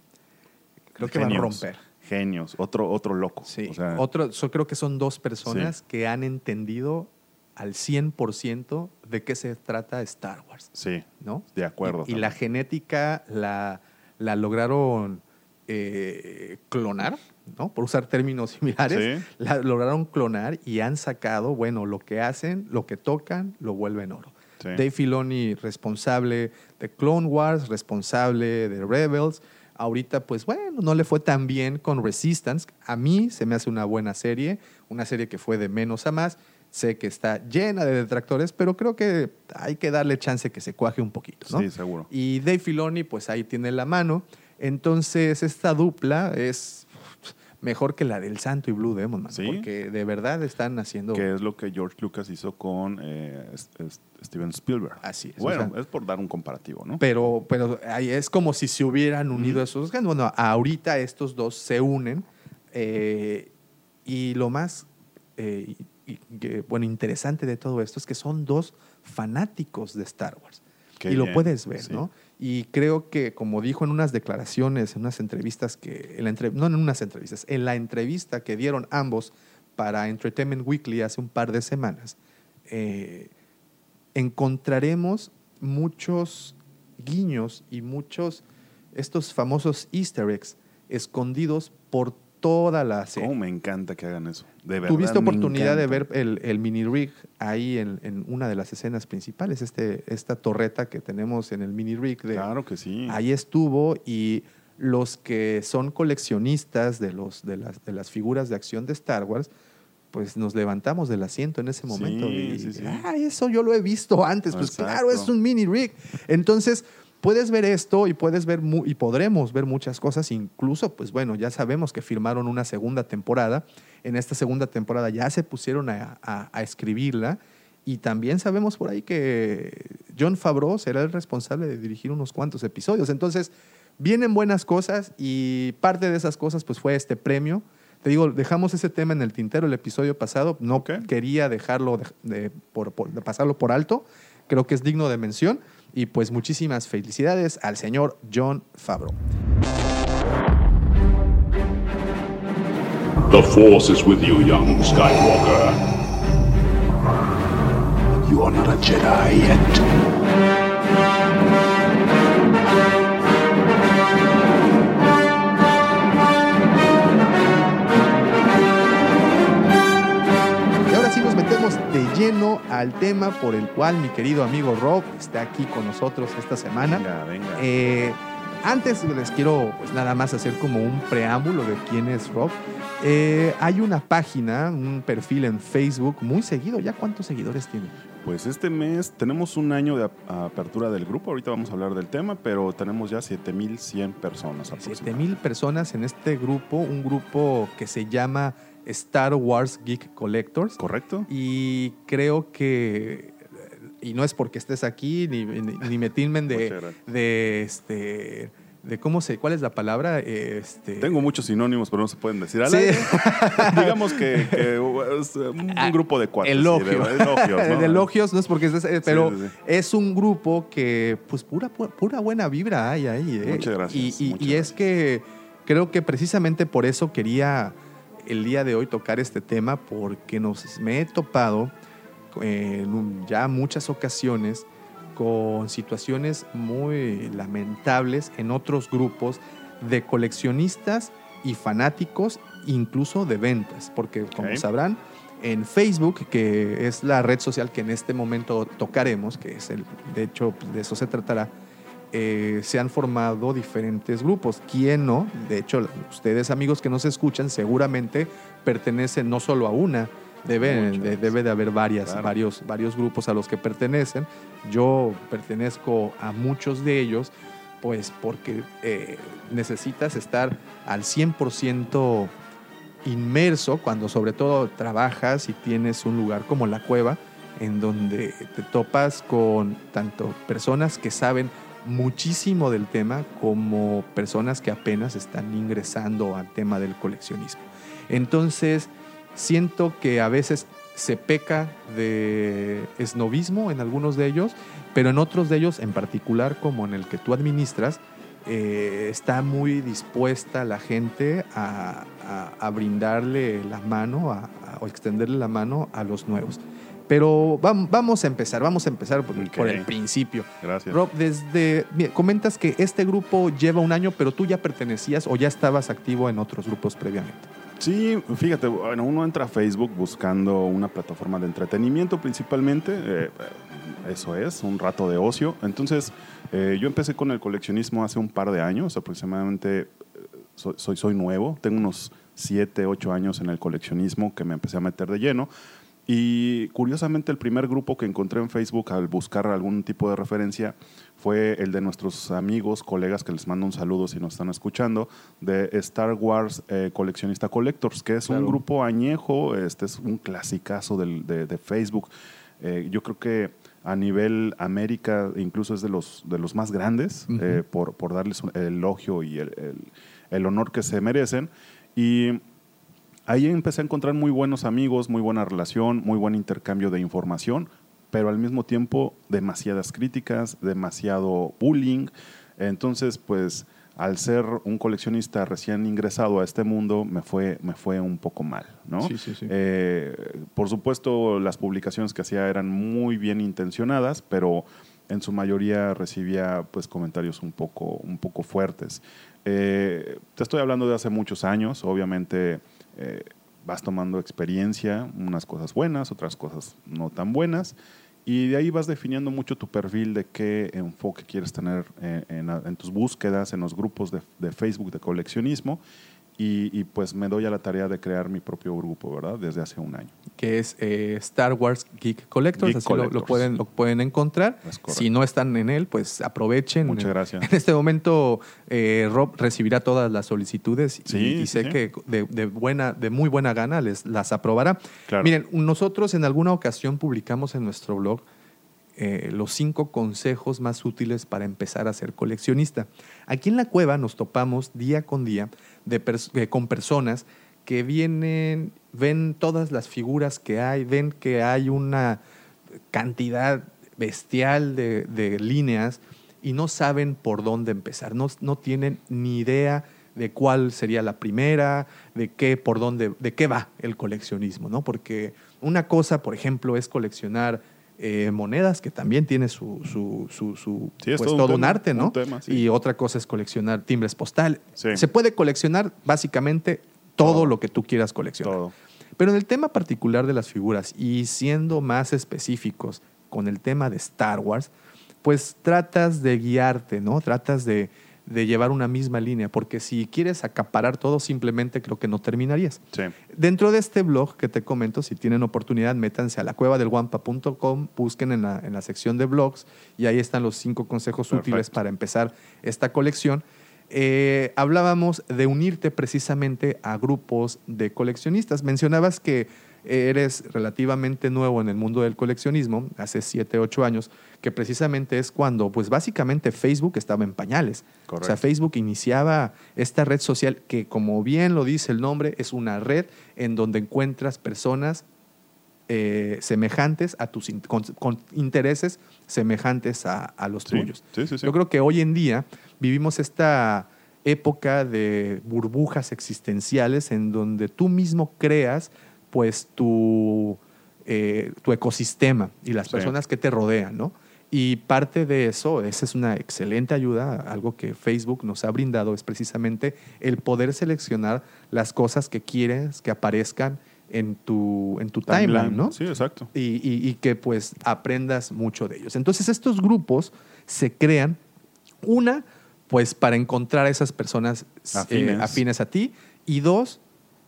creo que va a romper. Genios. Otro, otro loco. Sí, O sea, otro, yo creo que son dos personas Sí. que han entendido al 100% de qué se trata Star Wars, sí, ¿no? de acuerdo. Y, la genética la, la lograron eh, clonar, ¿no? Por usar términos <laughs> similares, Sí. la lograron clonar y han sacado, bueno, lo que hacen, lo que tocan, lo vuelven oro. Sí. Dave Filoni, responsable de Clone Wars, responsable de Rebels. Ahorita, pues bueno, no le fue tan bien con Resistance. A mí se me hace una buena serie, una serie que fue de menos a más. Sé que está llena de detractores, pero creo que hay que darle chance que se cuaje un poquito, ¿no? Sí, seguro. Y Dave Filoni, pues ahí tiene la mano. Entonces, esta dupla es mejor que la del Santo y Blue Demon, man, Sí. porque de verdad están haciendo... que es lo que George Lucas hizo con eh, Steven Spielberg. Así es, Bueno, o sea- es por dar un comparativo, ¿no? Pero, pero ahí es como si se hubieran unido esos dos. Bueno, ahorita estos dos se unen. eh, y lo más eh, bueno, interesante de todo esto es que son dos fanáticos de Star Wars. Qué y lo puedes ver, sí. ¿no? Y creo que, como dijo en unas declaraciones, en unas entrevistas que, en la entre- no en unas entrevistas, en la entrevista que dieron ambos para Entertainment Weekly hace un par de semanas, eh, encontraremos muchos guiños y muchos, estos famosos easter eggs escondidos por toda la serie. Cómo me encanta que hagan eso. De verdad. Tuviste oportunidad de ver el, el mini rig ahí en, en una de las escenas principales, este, esta torreta que tenemos en el mini rig. De, Claro que sí. Ahí estuvo y los que son coleccionistas de, los, de, las, de las figuras de acción de Star Wars, pues nos levantamos del asiento en ese momento. Sí, y, sí, sí. "Ah, eso yo lo he visto antes. Pues Exacto. claro, es un mini rig. Entonces, puedes ver esto y puedes ver y podremos ver muchas cosas, incluso, pues bueno, ya sabemos que firmaron una segunda temporada. En esta segunda temporada ya se pusieron a, a- a escribirla. Y también sabemos por ahí que John Favreau será el responsable de dirigir unos cuantos episodios. Entonces, vienen buenas cosas y parte de esas cosas pues fue este premio. Te digo, dejamos ese tema en el tintero el episodio pasado. No Ok. quería dejarlo de, de- por- por- de pasarlo por alto. Creo que es digno de mención. Y pues muchísimas felicidades al señor John Favreau. The Force is with you, young Skywalker. You are not a Jedi yet. Lleno al tema por el cual mi querido amigo Rob está aquí con nosotros esta semana. Venga, venga. Eh, antes les quiero pues nada más hacer como un preámbulo de quién es Rob. Eh, hay una página, un perfil en Facebook muy seguido. ¿Ya cuántos seguidores tiene? Pues este mes tenemos un año de ap- apertura del grupo. Ahorita vamos a hablar del tema, pero tenemos ya 7100 personas aproximadamente. 7000 personas en este grupo, un grupo que se llama Star Wars Geek Collectors. ¿Correcto? Y creo que, y no es porque estés aquí, ni, ni, ni me tilmen de, este, de cómo se, ¿cuál es la palabra? Este, Tengo muchos sinónimos, pero no se pueden decir. Sí. <laughs> Digamos que, que, es un, un grupo de cuatro. elogio. elogios, ¿no? <laughs> De elogios, no es porque estés, eh, pero sí, es un grupo que, pues, pura, pu- pura buena vibra hay ahí. ¿eh? Muchas gracias, Y, y- muchas y es que creo que precisamente por eso quería el día de hoy tocar este tema, porque nos, me he topado en ya muchas ocasiones con situaciones muy lamentables en otros grupos de coleccionistas y fanáticos, incluso de ventas, porque como sabrán, en Facebook, que es la red social que en este momento tocaremos, que es el, de hecho, de eso se tratará, eh, se han formado diferentes grupos. ¿Quién no? De hecho, ustedes amigos que nos escuchan seguramente pertenecen no solo a una, debe, de- debe de haber varias, Claro. varios, varios grupos a los que pertenecen. Yo pertenezco a muchos de ellos, pues porque eh, necesitas estar al 100% inmerso cuando sobre todo trabajas y tienes un lugar como la cueva en donde te topas con tanto personas que saben muchísimo del tema como personas que apenas están ingresando al tema del coleccionismo. Entonces, siento que a veces se peca de esnovismo en algunos de ellos, pero en otros de ellos, en particular como en el que tú administras, eh, está muy dispuesta la gente a, a- a brindarle la mano a- o extenderle la mano a los nuevos. Pero vam- vamos a empezar, vamos a empezar por, el principio. Gracias. Rob, desde mira, comentas que este grupo lleva un año, pero tú ya pertenecías o ya estabas activo en otros grupos previamente. Sí, fíjate, bueno, uno entra a Facebook buscando una plataforma de entretenimiento principalmente, eh, eso es, un rato de ocio. Entonces, eh, yo empecé con el coleccionismo hace un par de años, aproximadamente, eh, soy, soy, soy nuevo, tengo unos 7, 8 años en el coleccionismo que me empecé a meter de lleno. Y curiosamente el primer grupo que encontré en Facebook al buscar algún tipo de referencia fue el de nuestros amigos, colegas que les mando un saludo si nos están escuchando, de Star Wars eh, Coleccionista Collectors, que es un grupo añejo, este es un clasicazo del- de, de Facebook. Eh, yo creo que a nivel América incluso es de los, de los más grandes, eh, por, por darles el elogio y el, el- el honor que se merecen. Y ahí empecé a encontrar muy buenos amigos, muy buena relación, muy buen intercambio de información, pero al mismo tiempo demasiadas críticas, demasiado bullying. Entonces, pues al ser un coleccionista recién ingresado a este mundo, me fue, me fue un poco mal, ¿no? Sí, sí, sí. Eh, por supuesto, las publicaciones que hacía eran muy bien intencionadas, pero en su mayoría recibía pues comentarios un poco, un poco fuertes. Eh, te estoy hablando de hace muchos años, obviamente eh, vas tomando experiencia, unas cosas buenas, otras cosas no tan buenas, y de ahí vas definiendo mucho tu perfil de qué enfoque quieres tener eh, en, tus búsquedas, en los grupos de Facebook de coleccionismo. Y, y, pues me doy a la tarea de crear mi propio grupo, ¿verdad? Desde hace un año. Que es eh, Star Wars Geek Collectors, Geek así lo- pueden, lo pueden encontrar. Si no están en él, pues aprovechen. Muchas gracias. En este momento, eh, Rob recibirá todas las solicitudes y- Sí, y, sí, sé sí. que de, de buena, de muy buena gana les las aprobará. Claro. Miren, nosotros en alguna ocasión publicamos en nuestro blog eh, los cinco consejos más útiles para empezar a ser coleccionista. Aquí en la cueva nos topamos día con día de eh, con personas que vienen, ven todas las figuras que hay, ven que hay una cantidad bestial de, de líneas y no saben por dónde empezar, no, no tienen ni idea de cuál sería la primera, de qué, por dónde, de qué va el coleccionismo, ¿no? Porque una cosa, por ejemplo, es coleccionar eh, monedas, que también tiene su, su, su, su- Sí, es pues, todo un todo un tema, arte, ¿no? un tema, sí. Y otra cosa es coleccionar timbres postal. Sí. Se puede coleccionar básicamente todo, Todo. lo que tú quieras coleccionar. Todo. Pero en el tema particular de las figuras y siendo más específicos con el tema de Star Wars, pues tratas de guiarte, ¿no? Tratas de, de llevar una misma línea, porque si quieres acaparar todo, simplemente creo que no terminarías. Sí. Dentro de este blog que te comento, si tienen oportunidad, métanse a la cueva del guampa.com, busquen en la, en la sección de blogs y ahí están los cinco consejos Perfecto. útiles para empezar esta colección. Eh, hablábamos de unirte precisamente a grupos de coleccionistas. Mencionabas que eres relativamente nuevo en el mundo del coleccionismo, hace 7, 8 años, que precisamente es cuando, pues básicamente Facebook estaba en pañales. O sea. Facebook iniciaba esta red social que, como bien lo dice el nombre, es una red en donde encuentras personas eh, semejantes a tus con, con intereses semejantes a, a los Sí, tuyos. sí, sí, sí. Yo creo que hoy en día vivimos esta época de burbujas existenciales en donde tú mismo creas pues tu, eh, tu ecosistema y las Sí. personas que te rodean, ¿no? Y parte de eso, esa es una excelente ayuda, algo que Facebook nos ha brindado es precisamente el poder seleccionar las cosas que quieres que aparezcan en tu, en tu timeline, ¿no? Sí, exacto. y, y- y que pues aprendas mucho de ellos. Entonces estos grupos se crean, una, pues para encontrar a esas personas eh, afines a ti, y dos,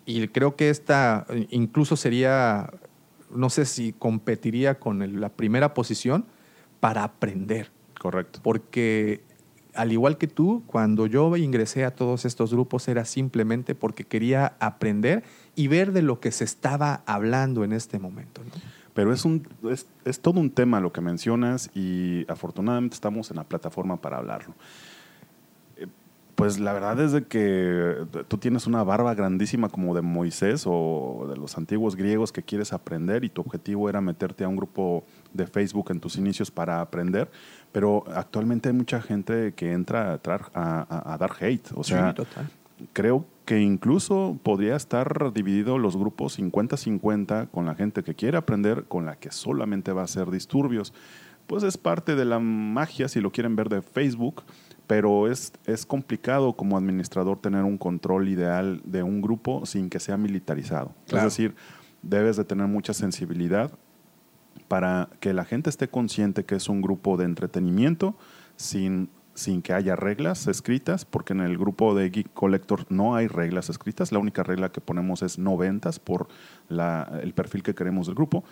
y creo que esta incluso sería, no sé si competiría con el- la primera posición, para aprender Correcto. porque al igual que tú, cuando yo ingresé a todos estos grupos era simplemente porque quería aprender y ver de lo que se estaba hablando en este momento. ¿no? Pero es, un, es, es todo un tema lo que mencionas y afortunadamente estamos en la plataforma para hablarlo. Eh, Pues la verdad es de que tú tienes una barba grandísima como de Moisés o de los antiguos griegos que quieres aprender y tu objetivo era meterte a un grupo de Facebook en tus inicios para aprender, pero actualmente hay mucha gente que entra a, tra- a- a- a dar hate. O sea, Sí, total. creo que incluso podría estar dividido los grupos 50-50 con la gente que quiere aprender, con la que solamente va a hacer disturbios. Pues es parte de la magia, si lo quieren ver, de Facebook, pero es, es complicado como administrador tener un control ideal de un grupo sin que sea militarizado. Claro. Es decir, debes de tener mucha sensibilidad para que la gente esté consciente que es un grupo de entretenimiento sin, sin que haya reglas escritas, porque en el grupo de Geek Collector no hay reglas escritas, la única regla que ponemos es no ventas por la- el perfil que queremos del grupo,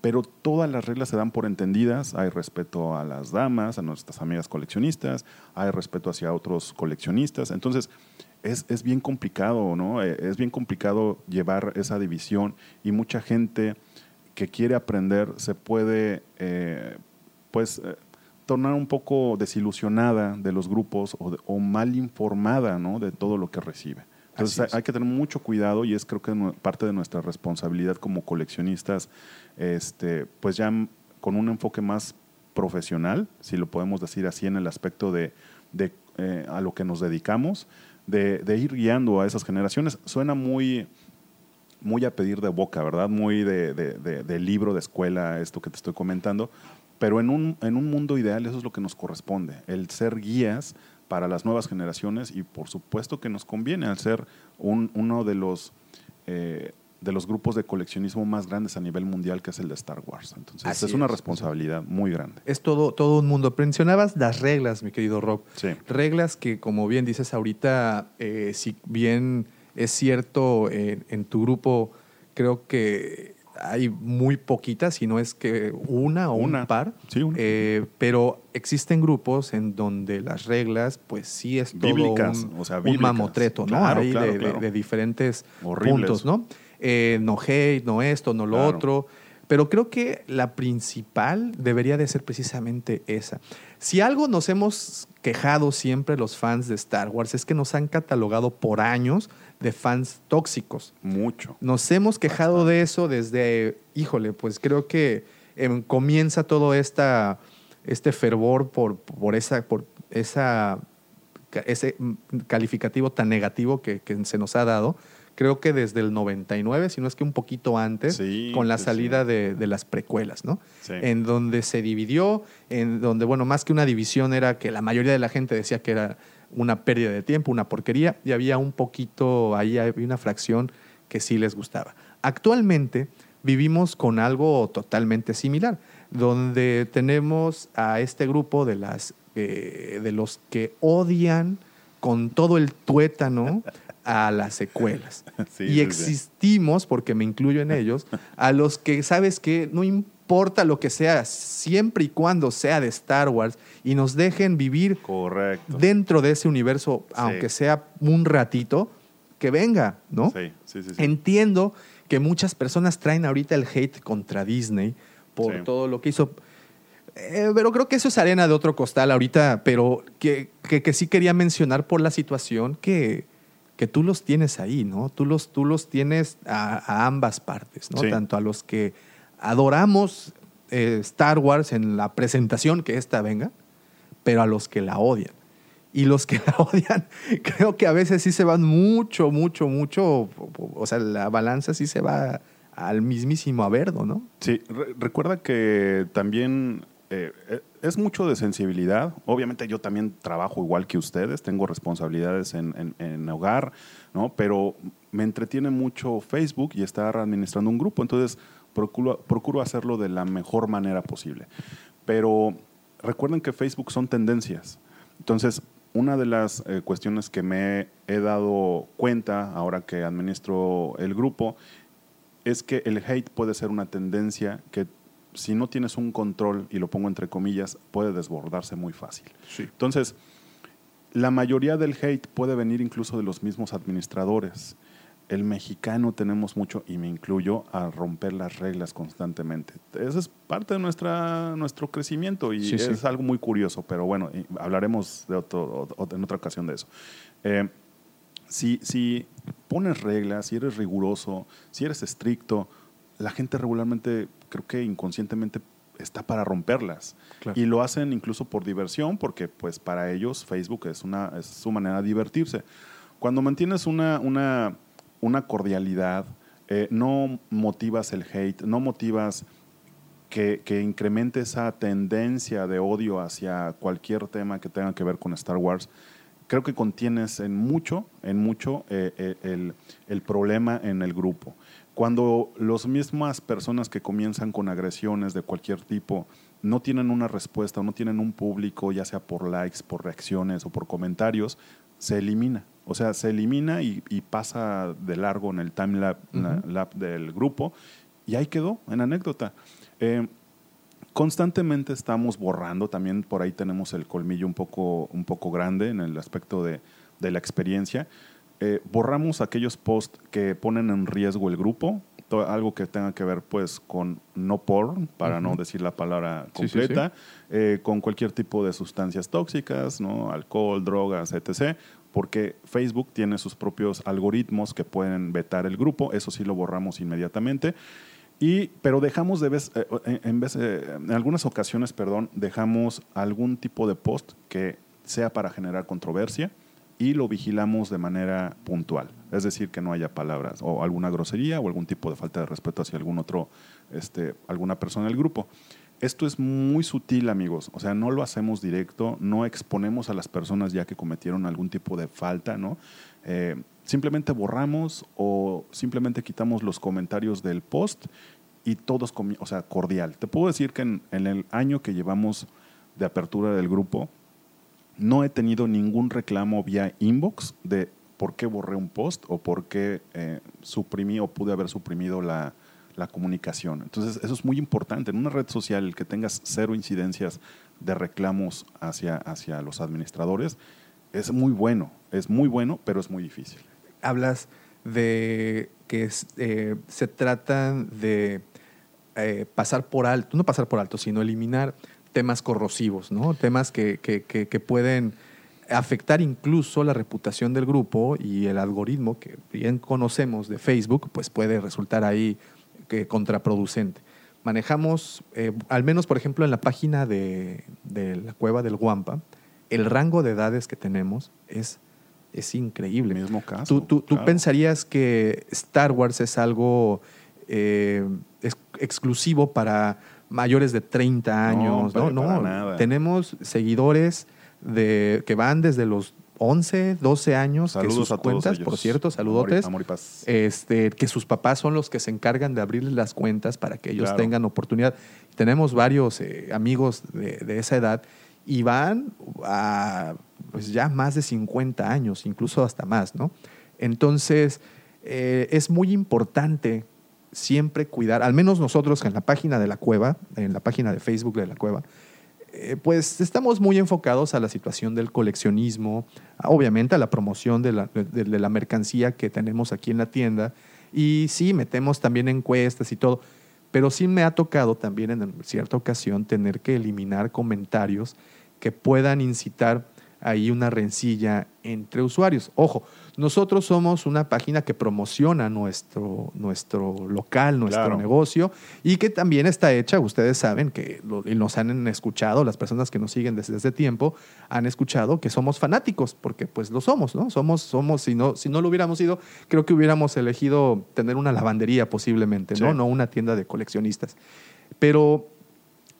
pero todas las reglas se dan por entendidas, hay respeto a las damas, a nuestras amigas coleccionistas, hay respeto hacia otros coleccionistas, entonces es, es bien complicado, ¿no? Eh, Es bien complicado llevar esa división y mucha gente que quiere aprender se puede, eh, pues, eh, tornar un poco desilusionada de los grupos o, o mal informada, ¿no? De todo lo que recibe. Entonces hay que tener mucho cuidado y es creo que parte de nuestra responsabilidad como coleccionistas, este, pues ya con un enfoque más profesional, si lo podemos decir así en el aspecto de, de, eh, a lo que nos dedicamos, de, de ir guiando a esas generaciones. Suena muy, muy a pedir de boca, ¿verdad? Muy de- de libro, de escuela, esto que te estoy comentando. Pero en un, en un mundo ideal eso es lo que nos corresponde, el ser guías para las nuevas generaciones y por supuesto que nos conviene al ser un- uno de los, eh, de los grupos de coleccionismo más grandes a nivel mundial que es el de Star Wars. Entonces Así es una es. responsabilidad muy grande. Es todo, todo un mundo. Mencionabas las reglas, mi querido Rob. Sí. Reglas que, como bien dices ahorita, eh, si bien Es cierto, en, en tu grupo creo que hay muy poquitas, si no es que una o Una. un par. Sí, una. Eh, pero existen grupos en donde las reglas, pues sí es todo Bíblicas, un, o sea, un mamotreto, ¿no? Claro, Ahí claro, de, de- claro. de diferentes puntos, ¿no? Eh, no hate, no esto, no lo otro. Pero creo que la principal debería de ser precisamente esa. Si algo nos hemos quejado siempre los fans de Star Wars es que nos han catalogado por años de fans tóxicos. Mucho. Nos hemos quejado de eso desde, híjole, pues creo que em, comienza todo esta, este fervor por, por esa, por esa, ese calificativo tan negativo que, que se nos ha dado. Creo que desde el 99, si no es que un poquito antes, Sí, con la salida sí. de, de las precuelas, ¿no? Sí. En donde se dividió, en donde, bueno, más que una división era que la mayoría de la gente decía que era una pérdida de tiempo, una porquería, y había un poquito, ahí había una fracción que sí les gustaba. Actualmente vivimos con algo totalmente similar, donde tenemos a este grupo de, las, eh, de los que odian con todo el tuétano a las secuelas. <laughs> Sí, y existimos, porque me incluyo en ellos, a los que, ¿sabes que No importa lo que sea, siempre y cuando sea de Star Wars y nos dejen vivir Correcto. dentro de ese universo, aunque sea un ratito, que venga, ¿no? Sí, sí, sí. sí. Entiendo que muchas personas traen ahorita el hate contra Disney por Sí. todo lo que hizo. Eh, pero creo que eso es arena de otro costal ahorita, pero que, que- que sí quería mencionar por la situación que, que tú los tienes ahí, ¿no? Tú los, tú los tienes a, a ambas partes, ¿no? Sí. Tanto a los que adoramos eh, Star Wars en la presentación que esta venga, pero a los que la odian. Y los que <laughs> la odian, creo que a veces sí se van mucho, mucho, mucho. O sea, la balanza sí se va al mismísimo averdo, ¿no? Sí, re- recuerda que también eh, eh, es mucho de sensibilidad. Obviamente yo también trabajo igual que ustedes, tengo responsabilidades en, en- en hogar, ¿no? Pero me entretiene mucho Facebook y estar administrando un grupo, entonces procuro, procuro hacerlo de la mejor manera posible. Pero recuerden que Facebook son tendencias. Entonces, una de las eh, cuestiones que me he dado cuenta ahora que administro el grupo es que el hate puede ser una tendencia que si no tienes un control, y lo pongo entre comillas, puede desbordarse muy fácil. Entonces, la mayoría del hate puede venir incluso de los mismos administradores. El mexicano tenemos mucho, y me incluyo, a romper las reglas constantemente. Eso es parte de nuestra, nuestro crecimiento y Sí, sí. es algo muy curioso, pero bueno, hablaremos de otro, en otra ocasión de eso. Eh, si, si pones reglas, si eres riguroso, si eres estricto, la gente regularmente, creo que inconscientemente, está para romperlas. Claro. Y lo hacen incluso por diversión, porque pues para ellos Facebook es, una, es su manera de divertirse. Cuando mantienes una, una, una cordialidad, eh, no motivas el hate, no motivas que, que incremente esa tendencia de odio hacia cualquier tema que tenga que ver con Star Wars, creo que contienes en mucho, en mucho eh, eh, el, el problema en el grupo. Cuando las mismas personas que comienzan con agresiones de cualquier tipo no tienen una respuesta, no tienen un público, ya sea por likes, por reacciones o por comentarios, se elimina. O sea, se elimina y, y pasa de largo en el time lap, lap del grupo y ahí quedó en anécdota. Eh, constantemente estamos borrando, también por ahí tenemos el colmillo un poco, un poco grande en el aspecto de, de la experiencia. Eh, borramos aquellos posts que ponen en riesgo el grupo, algo que tenga que ver pues con no porn, para no decir la palabra Sí, sí, sí. completa, eh, con cualquier tipo de sustancias tóxicas, ¿no? alcohol, drogas, etc., porque Facebook tiene sus propios algoritmos que pueden vetar el grupo, eso sí lo borramos inmediatamente. Y, pero dejamos de vez, eh, en, en vez, eh, en algunas ocasiones, perdón, dejamos algún tipo de post que sea para generar controversia y lo vigilamos de manera puntual. Es decir, que no haya palabras o alguna grosería o algún tipo de falta de respeto hacia algún otro, este, alguna persona del grupo. Esto es muy sutil, amigos. O sea, no lo hacemos directo, no exponemos a las personas ya que cometieron algún tipo de falta, ¿no? Eh, simplemente borramos o simplemente quitamos los comentarios del post y todos, o sea, cordial. Te puedo decir que en, en el año que llevamos de apertura del grupo, no he tenido ningún reclamo vía inbox de por qué borré un post o por qué eh, suprimí o pude haber suprimido la, la comunicación. Entonces, eso es muy importante. En una red social, que tengas cero incidencias de reclamos hacia, hacia los administradores, es muy bueno. Es muy bueno, pero es muy difícil. Hablas de que eh, se trata de eh, pasar por alto, no pasar por alto, sino eliminar temas corrosivos, ¿no? Temas que, que, que, que pueden afectar incluso la reputación del grupo y el algoritmo que bien conocemos de Facebook, pues puede resultar ahí que contraproducente. Manejamos, eh, al menos por ejemplo en la página de, de la cueva del Guampa, el rango de edades que tenemos es, es increíble. Mismo caso, Tú, tú- pensarías que Star Wars es algo eh, es- exclusivo para mayores de 30 años. No, No, nada. Tenemos seguidores de, que van desde los 11, 12 años, que sus a todos cuentas, ellos. por cierto, Amor y- saludotes, amor y paz. este, que sus papás son los que se encargan de abrirles las cuentas para que ellos Claro. tengan oportunidad. Tenemos varios eh, amigos de, de esa edad y van a pues ya más de 50 años, incluso hasta más, ¿no? Entonces, eh, es muy importante siempre cuidar, al menos nosotros en la página de la cueva, en la página de Facebook de la cueva, eh, pues estamos muy enfocados a la situación del coleccionismo, obviamente a la promoción de la, de la mercancía que tenemos aquí en la tienda. Y sí, metemos también encuestas y todo. Pero sí me ha tocado también en cierta ocasión tener que eliminar comentarios que puedan incitar ahí una rencilla entre usuarios. Ojo, nosotros somos una página que promociona nuestro, nuestro local, nuestro Claro. negocio y que también está hecha, ustedes saben que lo- y nos han escuchado, las personas que nos siguen desde ese tiempo han escuchado que somos fanáticos, porque pues lo somos, ¿no? Somos, somos, si no, si no lo hubiéramos sido, creo que hubiéramos elegido tener una lavandería posiblemente, ¿no? Sí. No una tienda de coleccionistas. Pero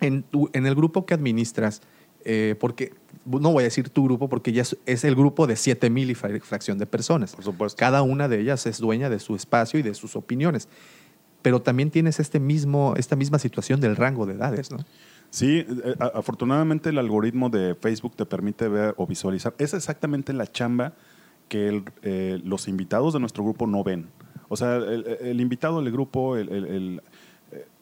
en, tu- en el grupo que administras, eh, porque no voy a decir tu grupo, porque ya es, es el grupo de 7 mil y fra- fracción de personas. Por supuesto. Cada una de ellas es dueña de su espacio y de sus opiniones. Pero también tienes este mismo, esta misma situación del rango de edades, ¿no? Sí, eh, afortunadamente el algoritmo de Facebook te permite ver o visualizar. Es exactamente la chamba que el- eh, los invitados de nuestro grupo no ven. O sea, el, el invitado del grupo el-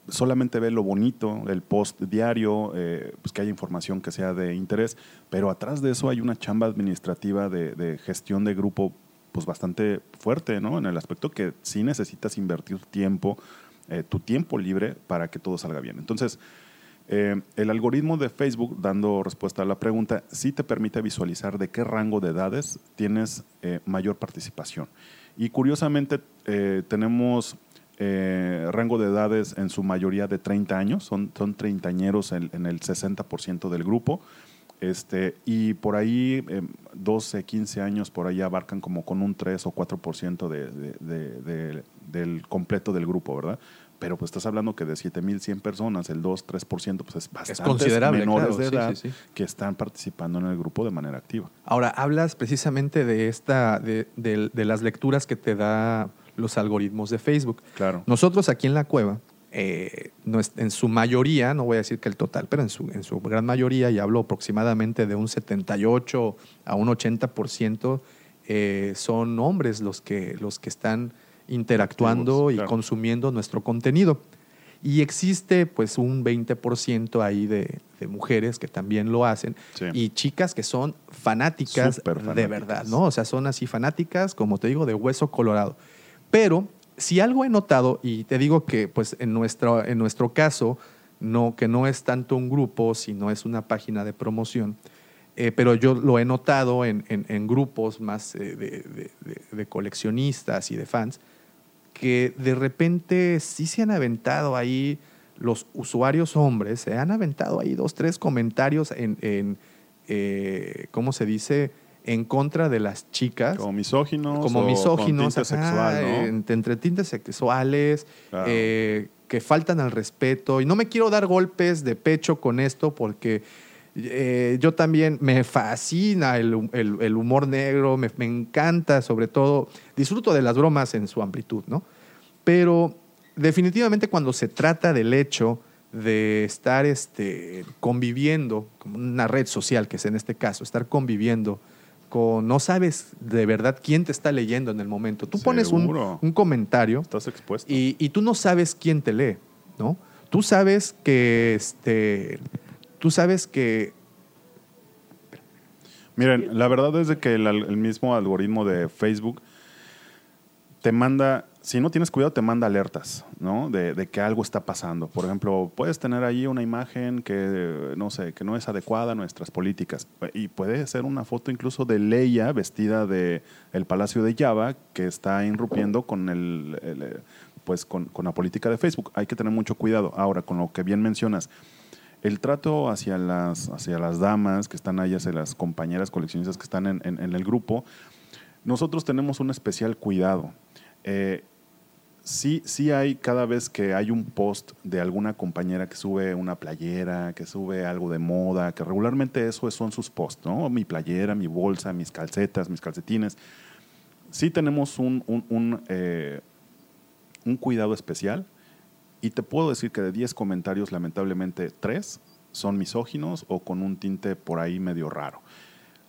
solamente ve lo bonito, el post diario, eh, pues que haya información que sea de interés, pero atrás de eso hay una chamba administrativa de, gestión de grupo pues bastante fuerte, ¿no? En el aspecto que sí necesitas invertir tiempo, eh, tu tiempo libre para que todo salga bien. Entonces, eh, el algoritmo de Facebook, dando respuesta a la pregunta, sí te permite visualizar de qué rango de edades tienes mayor participación. Y curiosamente, tenemos eh, rango de edades en su mayoría de 30 años, son, son treintañeros en, en el 60% del grupo. Este, y por ahí, eh, 12, 15 años, por ahí abarcan como con un 3 o 4% de, de, de, de, del completo del grupo, ¿verdad? Pero pues estás hablando que de 7.100 personas, el 2, 3%, pues es bastante considerable, menores claro, de edad sí, sí. que están participando en el grupo de manera activa. Ahora, hablas precisamente de, esta, de las lecturas que te da los algoritmos de Facebook. Claro. Nosotros aquí en la cueva, eh, en su mayoría, no voy a decir que el total, pero en su, en su gran mayoría, y hablo aproximadamente de un 78 a un 80%, eh, son hombres los que, los que están interactuando Activos, y claro. consumiendo nuestro contenido. Y existe pues un 20% ahí de, de mujeres que también lo hacen Sí. y chicas que son fanáticas, Súper de fanáticas. verdad, ¿no? O sea, son así fanáticas, como te digo, de hueso colorado. Pero si algo he notado, y te digo que pues en nuestro, en nuestro caso, no, que no es tanto un grupo, sino es una página de promoción, eh, pero yo lo he notado en, en- grupos más eh, de coleccionistas y de fans, que de repente sí se han aventado ahí los usuarios hombres, se han aventado ahí dos, tres comentarios en, en, eh, ¿cómo se dice?, en contra de las chicas Como misóginos. como o misóginos, Con tinte ajá, sexual, ¿no? entre, entre tintes sexuales, Claro. eh, que faltan al respeto. Y no me quiero dar golpes de pecho con esto porque eh, yo también me fascina el, el- el humor negro, me, me encanta sobre todo, disfruto de las bromas en su amplitud, ¿no? Pero definitivamente cuando se trata del hecho de estar este, conviviendo, como una red social, que es en este caso, estar conviviendo con, no sabes de verdad quién te está leyendo en el momento. Tú pones un, un comentario Estás expuesto. y, y tú no sabes quién te lee, ¿no? Tú sabes que, este, tú sabes que, Miren, la verdad es de que el mismo algoritmo de Facebook te manda, si no tienes cuidado, te manda alertas, ¿no? De, que algo está pasando. Por ejemplo, puedes tener ahí una imagen que, no sé, que no es adecuada a nuestras políticas. Y puede ser una foto incluso de Leia vestida de el Palacio de Java que está irrumpiendo con el, eh, pues con, la política de Facebook. Hay que tener mucho cuidado. Ahora, con lo que bien mencionas, el trato hacia las, hacia las damas que están ahí, hacia las compañeras coleccionistas que están en el grupo, nosotros tenemos un especial cuidado. Eh, sí, sí hay cada vez que hay un post de alguna compañera que sube una playera, que sube algo de moda, que regularmente eso son sus posts, ¿no? Mi playera, mi bolsa, mis calcetas, mis calcetines. Sí tenemos un, un- un, eh, un cuidado especial y te puedo decir que de 10 comentarios, lamentablemente 3 son misóginos o con un tinte por ahí medio raro.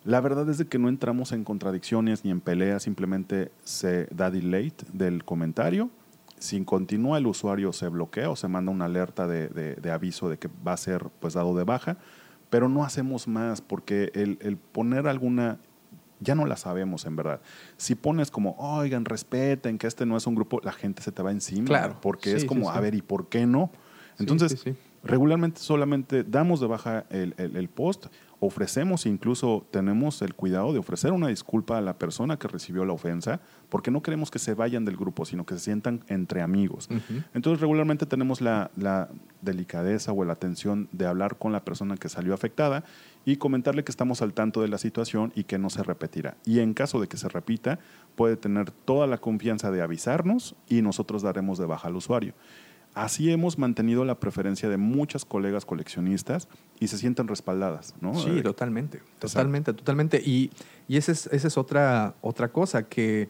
La verdad es de que no entramos en contradicciones ni en peleas, simplemente se da delete del comentario. Si continúa el usuario se bloquea o se manda una alerta de, de- de aviso de que va a ser pues dado de baja, pero no hacemos más porque el, el poner alguna ya no la sabemos en verdad. Si pones como, oigan, respeten que este no es un grupo, la gente se te va encima. Claro. Porque Sí, es como, sí. a ver, ¿y por qué no? Entonces, regularmente solamente damos de baja el, el- el post, ofrecemos, incluso tenemos el cuidado de ofrecer una disculpa a la persona que recibió la ofensa, porque no queremos que se vayan del grupo, sino que se sientan entre amigos. Entonces, regularmente tenemos la, la delicadeza o la atención de hablar con la persona que salió afectada y comentarle que estamos al tanto de la situación y que no se repetirá. Y en caso de que se repita, puede tener toda la confianza de avisarnos y nosotros daremos de baja al usuario. Así hemos mantenido la preferencia de muchas colegas coleccionistas y se sienten respaldadas, ¿no? Sí, Eh, totalmente, totalmente, totalmente. Y, y esa es, esa es otra, otra cosa que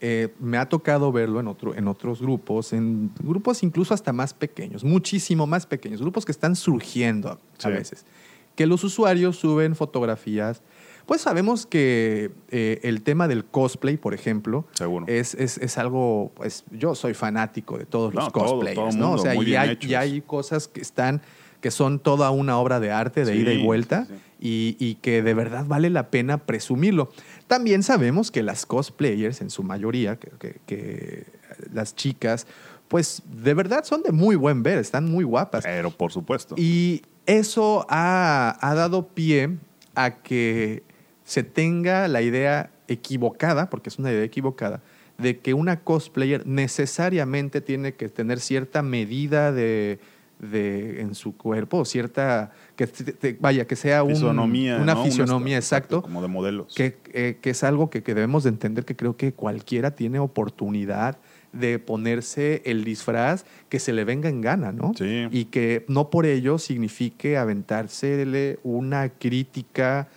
eh, me ha tocado verlo en, otro, en otros grupos, en grupos incluso hasta más pequeños, muchísimo más pequeños, grupos que están surgiendo a, Sí. veces, que los usuarios suben fotografías. Pues sabemos que eh, el tema del cosplay, por ejemplo, es, es, es algo, pues yo soy fanático de todos No, los cosplayers, todo ¿no? O sea, y hay, y hay cosas que están, que son toda una obra de arte de Sí, ida y vuelta sí, sí. y, y que de verdad vale la pena presumirlo. También sabemos que las cosplayers, en su mayoría, que, que- que las chicas, pues de verdad son de muy buen ver, están muy guapas. Pero por supuesto. Y eso ha, ha dado pie a que se tenga la idea equivocada, porque es una idea equivocada, de que una cosplayer necesariamente tiene que tener cierta medida de, de- en su cuerpo, cierta, que te- te- vaya, que sea un- fisonomía. una ¿no? fisonomía, est- exacto, Como de modelos. que, eh, que es algo que, que debemos de entender que creo que cualquiera tiene oportunidad de ponerse el disfraz que se le venga en gana, ¿no? Sí. Y que no por ello signifique aventársele una crítica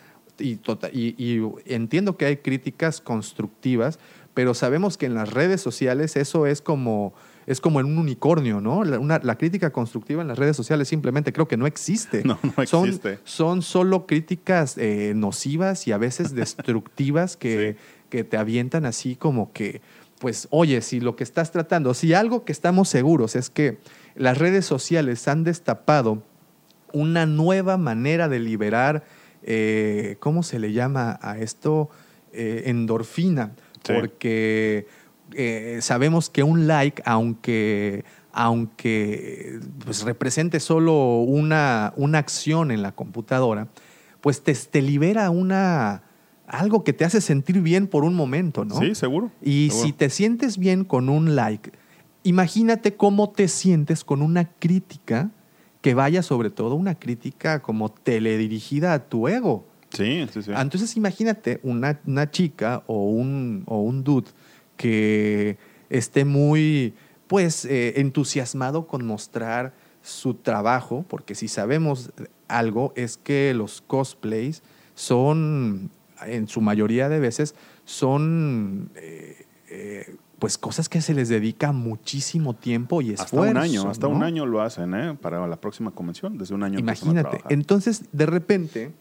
y, tota- y- y entiendo que hay críticas constructivas, pero sabemos que en las redes sociales eso es como es como en un unicornio, ¿no? La, una- la crítica constructiva en las redes sociales simplemente creo que no existe. <laughs> No, no existe. Son, solo críticas eh, nocivas y a veces <laughs> destructivas que, que te avientan así como que, pues, oye, si lo que estás tratando, si algo que estamos seguros es que las redes sociales han destapado una nueva manera de liberar, eh, ¿cómo se le llama a esto? Eh, endorfina. Sí. Porque eh, sabemos que un like, aunque, aunque pues, represente solo una, una acción en la computadora, pues te, te libera una, algo que te hace sentir bien por un momento, ¿no? Sí, seguro. Y seguro. si te sientes bien con un like, imagínate cómo te sientes con una crítica que vaya sobre todo una crítica como teledirigida a tu ego. Sí, sí, sí. Entonces imagínate una, una chica o un, o un dude que esté muy pues eh, entusiasmado con mostrar su trabajo, porque si sabemos algo es que los cosplays son, en su mayoría de veces, son eh, eh, pues cosas que se les dedica muchísimo tiempo y esfuerzo. hasta un año, hasta ¿no? un año lo hacen, ¿eh? Para la próxima convención, desde un año a Imagínate. Entonces, de repente,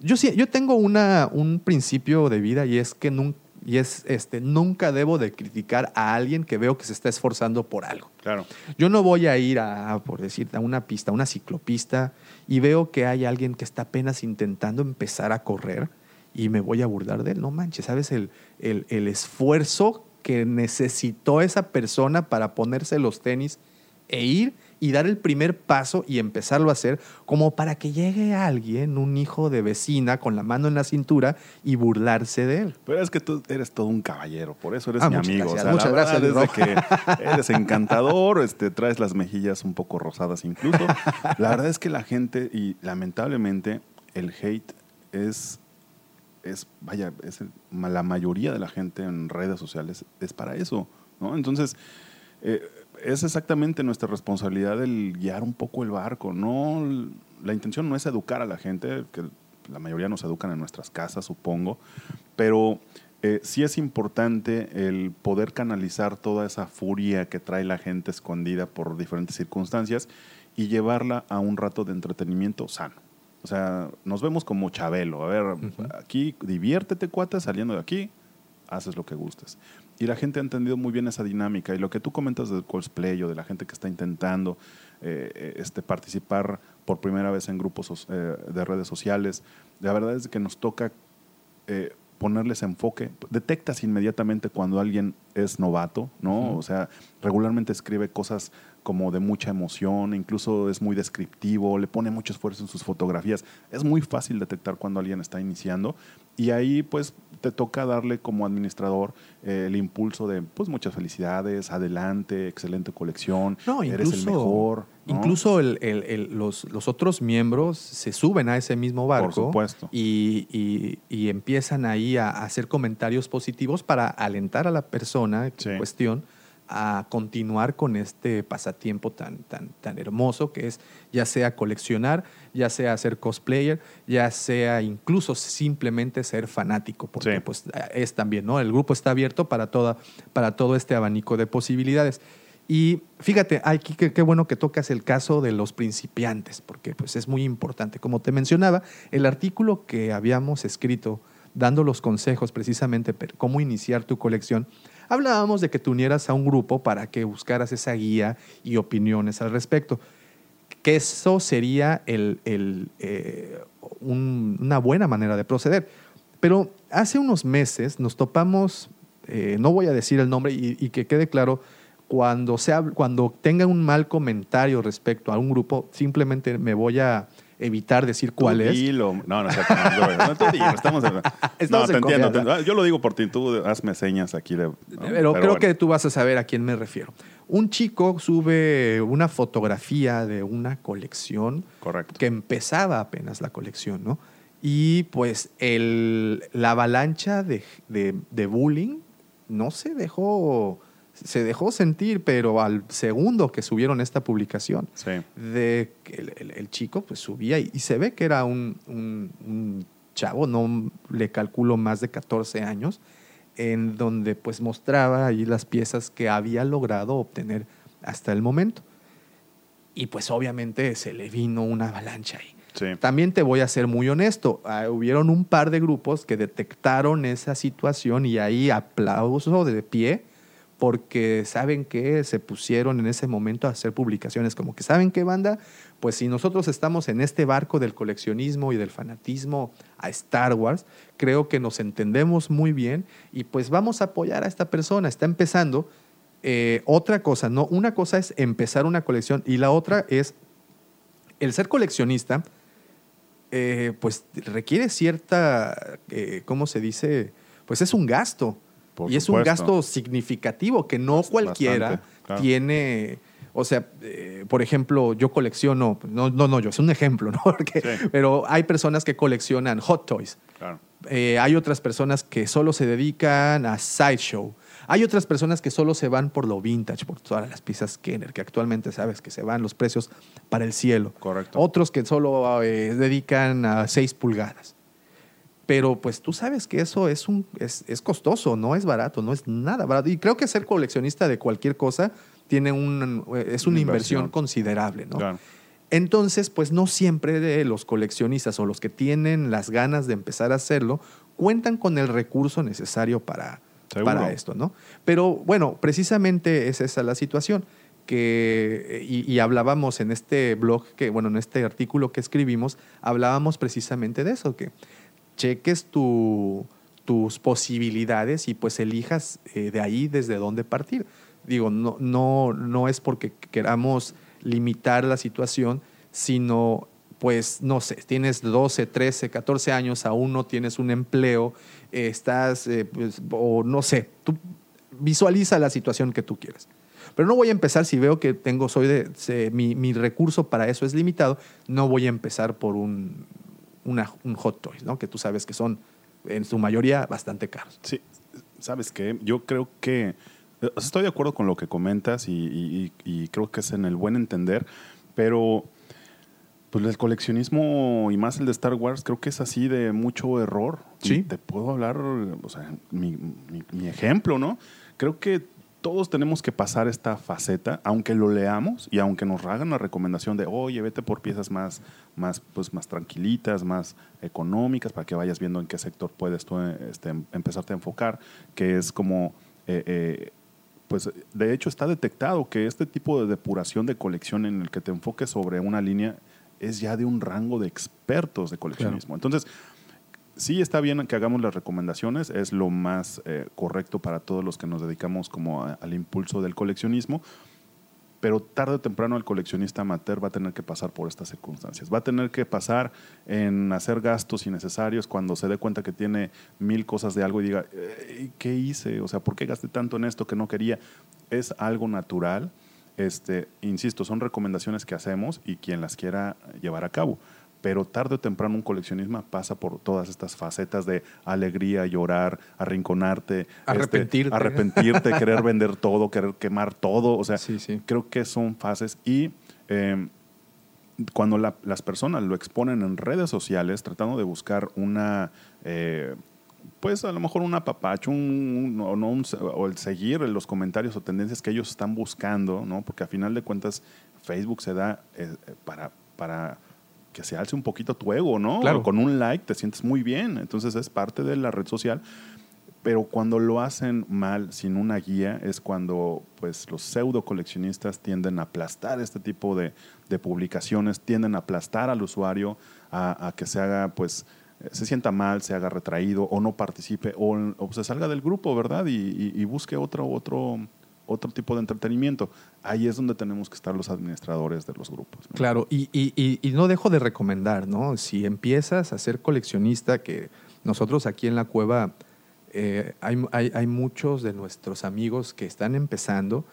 Yo sí, yo tengo una, un principio de vida y es que nunca, y es este, nunca debo de criticar a alguien que veo que se está esforzando por algo. Claro. Yo no voy a ir a, por decir, a una pista, a una ciclopista, y veo que hay alguien que está apenas intentando empezar a correr y me voy a burlar de él. No manches, ¿sabes? El, el, el esfuerzo que necesitó esa persona para ponerse los tenis e ir y dar el primer paso y empezarlo a hacer, como para que llegue alguien, un hijo de vecina, con la mano en la cintura y burlarse de él. Pero es que tú eres todo un caballero, por eso eres Ah, mi amigo. gracias, O sea, muchas la gracias, es de que eres encantador, este, traes las mejillas un poco rosadas incluso. La verdad es que la gente, y lamentablemente, el hate es, es vaya, la mayoría de la gente en redes sociales es para eso, ¿no? Entonces, eh, es exactamente nuestra responsabilidad el guiar un poco el barco. No, la intención no es educar a la gente, que la mayoría nos educan en nuestras casas, supongo, pero eh, sí es importante el poder canalizar toda esa furia que trae la gente escondida por diferentes circunstancias y llevarla a un rato de entretenimiento sano. O sea, nos vemos como Chabelo. A ver, aquí diviértete, cuata, saliendo de aquí, haces lo que gustes. Y la gente ha entendido muy bien esa dinámica. Y lo que tú comentas del cosplay o de la gente que está intentando eh, eh, este, participar por primera vez en grupos eh, de redes sociales, la verdad es que nos toca eh, ponerles enfoque. Detectas inmediatamente cuando alguien es novato, ¿no? O sea, regularmente escribe cosas como de mucha emoción, incluso es muy descriptivo, le pone mucho esfuerzo en sus fotografías. Es muy fácil detectar cuando alguien está iniciando y ahí pues te toca darle como administrador eh, el impulso de pues muchas felicidades, adelante, excelente colección, No, eres el mejor. ¿no? incluso el- el- el- los, los otros miembros se suben a ese mismo barco supuesto. Y, y- y empiezan ahí a, hacer comentarios positivos para alentar a la persona Sí. en cuestión a continuar con este pasatiempo tan, tan, tan hermoso que es ya sea coleccionar, ya sea ser cosplayer, ya sea incluso simplemente ser fanático, porque Sí. pues es también, ¿no? El grupo está abierto para, toda, para todo este abanico de posibilidades. Y fíjate, aquí qué, qué bueno que tocas el caso de los principiantes, porque pues es muy importante. Como te mencionaba, el artículo que habíamos escrito dando los consejos precisamente cómo iniciar tu colección, hablábamos de que te unieras a un grupo para que buscaras esa guía y opiniones al respecto. Que eso sería el- eh, un- una buena manera de proceder. Pero hace unos meses nos topamos, eh, no voy a decir el nombre y, y que quede claro, cuando, sea, cuando tenga un mal comentario respecto a un grupo, simplemente me voy a evitar decir Tú cuál es. dilo. No, no, no, estamos en- <laughs> Estamos no, te en entiendo. te- yo lo digo por ti, tú hazme señas aquí de. ¿no? Pero, creo bueno. que tú vas a saber a quién me refiero. Un chico sube una fotografía de una colección Correcto. que empezaba apenas la colección, ¿no? Y pues el, la avalancha de, de- de bullying no se dejó, se dejó sentir, pero al segundo que subieron esta publicación, Sí. de el, el- el chico pues subía y, y se ve que era un, un- un chavo, no le calculo más de 14 años, en donde pues mostraba ahí las piezas que había logrado obtener hasta el momento. Y pues obviamente se le vino una avalancha ahí. Sí. También te voy a ser muy honesto, ah, hubieron un par de grupos que detectaron esa situación y ahí aplauso de pie porque saben que se pusieron en ese momento a hacer publicaciones como que saben qué banda, pues si nosotros estamos en este barco del coleccionismo y del fanatismo a Star Wars, creo que nos entendemos muy bien y pues vamos a apoyar a esta persona, está empezando. Eh, otra cosa, no, una cosa es empezar una colección y la otra es el ser coleccionista, eh, pues requiere cierta, eh, ¿cómo se dice? Pues es un gasto. Por y es un gasto significativo que no cualquiera claro. tiene. O sea, eh, por ejemplo, yo colecciono, no, no, no, yo, es un ejemplo, <laughs> ¿no? Porque- Sí. Pero hay personas que coleccionan hot toys. Claro. Eh, hay otras personas que solo se dedican a sideshow. Hay otras personas que solo se van por lo vintage, por todas las piezas Kenner, que actualmente sabes que se van los precios para el cielo. Correcto. Otros que solo eh, dedican a 6 pulgadas. Pero pues tú sabes que eso es, un, es, es costoso, no es barato, no es nada barato. Y creo que ser coleccionista de cualquier cosa tiene un, es una inversión, inversión. considerable. ¿no? Claro. Entonces, pues no siempre los coleccionistas o los que tienen las ganas de empezar a hacerlo cuentan con el recurso necesario para, Seguro. para esto, ¿no? Pero bueno, precisamente es esa la situación que y, y hablábamos en este blog que bueno en este artículo que escribimos hablábamos precisamente de eso que cheques tu- tus posibilidades y pues elijas eh, de ahí desde dónde partir digo no no no es porque queramos limitar la situación sino pues no sé, tienes 12, 13, 14 años, aún no tienes un empleo, estás, eh, pues, o no sé, tú visualiza la situación que tú quieras. Pero no voy a empezar si veo que tengo, soy de, mi, mi recurso para eso es limitado, no voy a empezar por un, una- un hot toy, ¿no? Que tú sabes que son en su mayoría bastante caros. Sí, ¿sabes qué? Yo creo que eh, estoy de acuerdo con lo que comentas y, y- y creo que es en el buen entender, pero pues el coleccionismo y más el de Star Wars creo que es así de mucho error. Sí. Y te puedo hablar, o sea, mi, mi- mi ejemplo, ¿no? Creo que todos tenemos que pasar esta faceta, aunque lo leamos y aunque nos hagan la recomendación de, oye, vete por piezas más, más, pues, más tranquilitas, más económicas, para que vayas viendo en qué sector puedes tú este, em- empezarte a enfocar, que es como, eh, eh, pues de hecho está detectado que este tipo de depuración de colección en el que te enfoques sobre una línea es ya de un rango de expertos de coleccionismo. Entonces, sí está bien que hagamos las recomendaciones, es lo más eh, correcto para todos los que nos dedicamos como a- al impulso del coleccionismo, pero tarde o temprano el coleccionista amateur va a tener que pasar por estas circunstancias. Va a tener que pasar en hacer gastos innecesarios cuando se dé cuenta que tiene mil cosas de algo y diga, "Eh, ¿qué hice? O sea, ¿por qué gasté tanto en esto que no quería? Es algo natural. Este, insisto, son recomendaciones que hacemos y quien las quiera llevar a cabo. Pero tarde o temprano un coleccionismo pasa por todas estas facetas de alegría, llorar, arrinconarte, este, Arrepentirte. arrepentirte, querer vender todo, querer quemar todo. O sea, Sí, sí. creo que son fases y eh, cuando la- las personas lo exponen en redes sociales tratando de buscar una eh, pues a lo mejor un apapacho un, un- o, no un se- o el seguir los comentarios o tendencias que ellos están buscando no porque a final de cuentas Facebook se da eh, para para que se alce un poquito tu ego, ¿no? Claro. Con un like te sientes muy bien, entonces es parte de la red social. Pero cuando lo hacen mal, sin una guía, es cuando pues, los pseudo coleccionistas tienden a aplastar este tipo de, de publicaciones, tienden a aplastar al usuario a, a que se haga, pues, se sienta mal, se haga retraído o no participe o, o se salga del grupo, ¿verdad? Y, y- y busque otro, otro, otro tipo de entretenimiento. Ahí es donde tenemos que estar los administradores de los grupos. ¿no? Claro, y, y- y- y no dejo de recomendar, ¿no? Si empiezas a ser coleccionista, que nosotros aquí en la cueva eh, hay, hay- hay muchos de nuestros amigos que están empezando,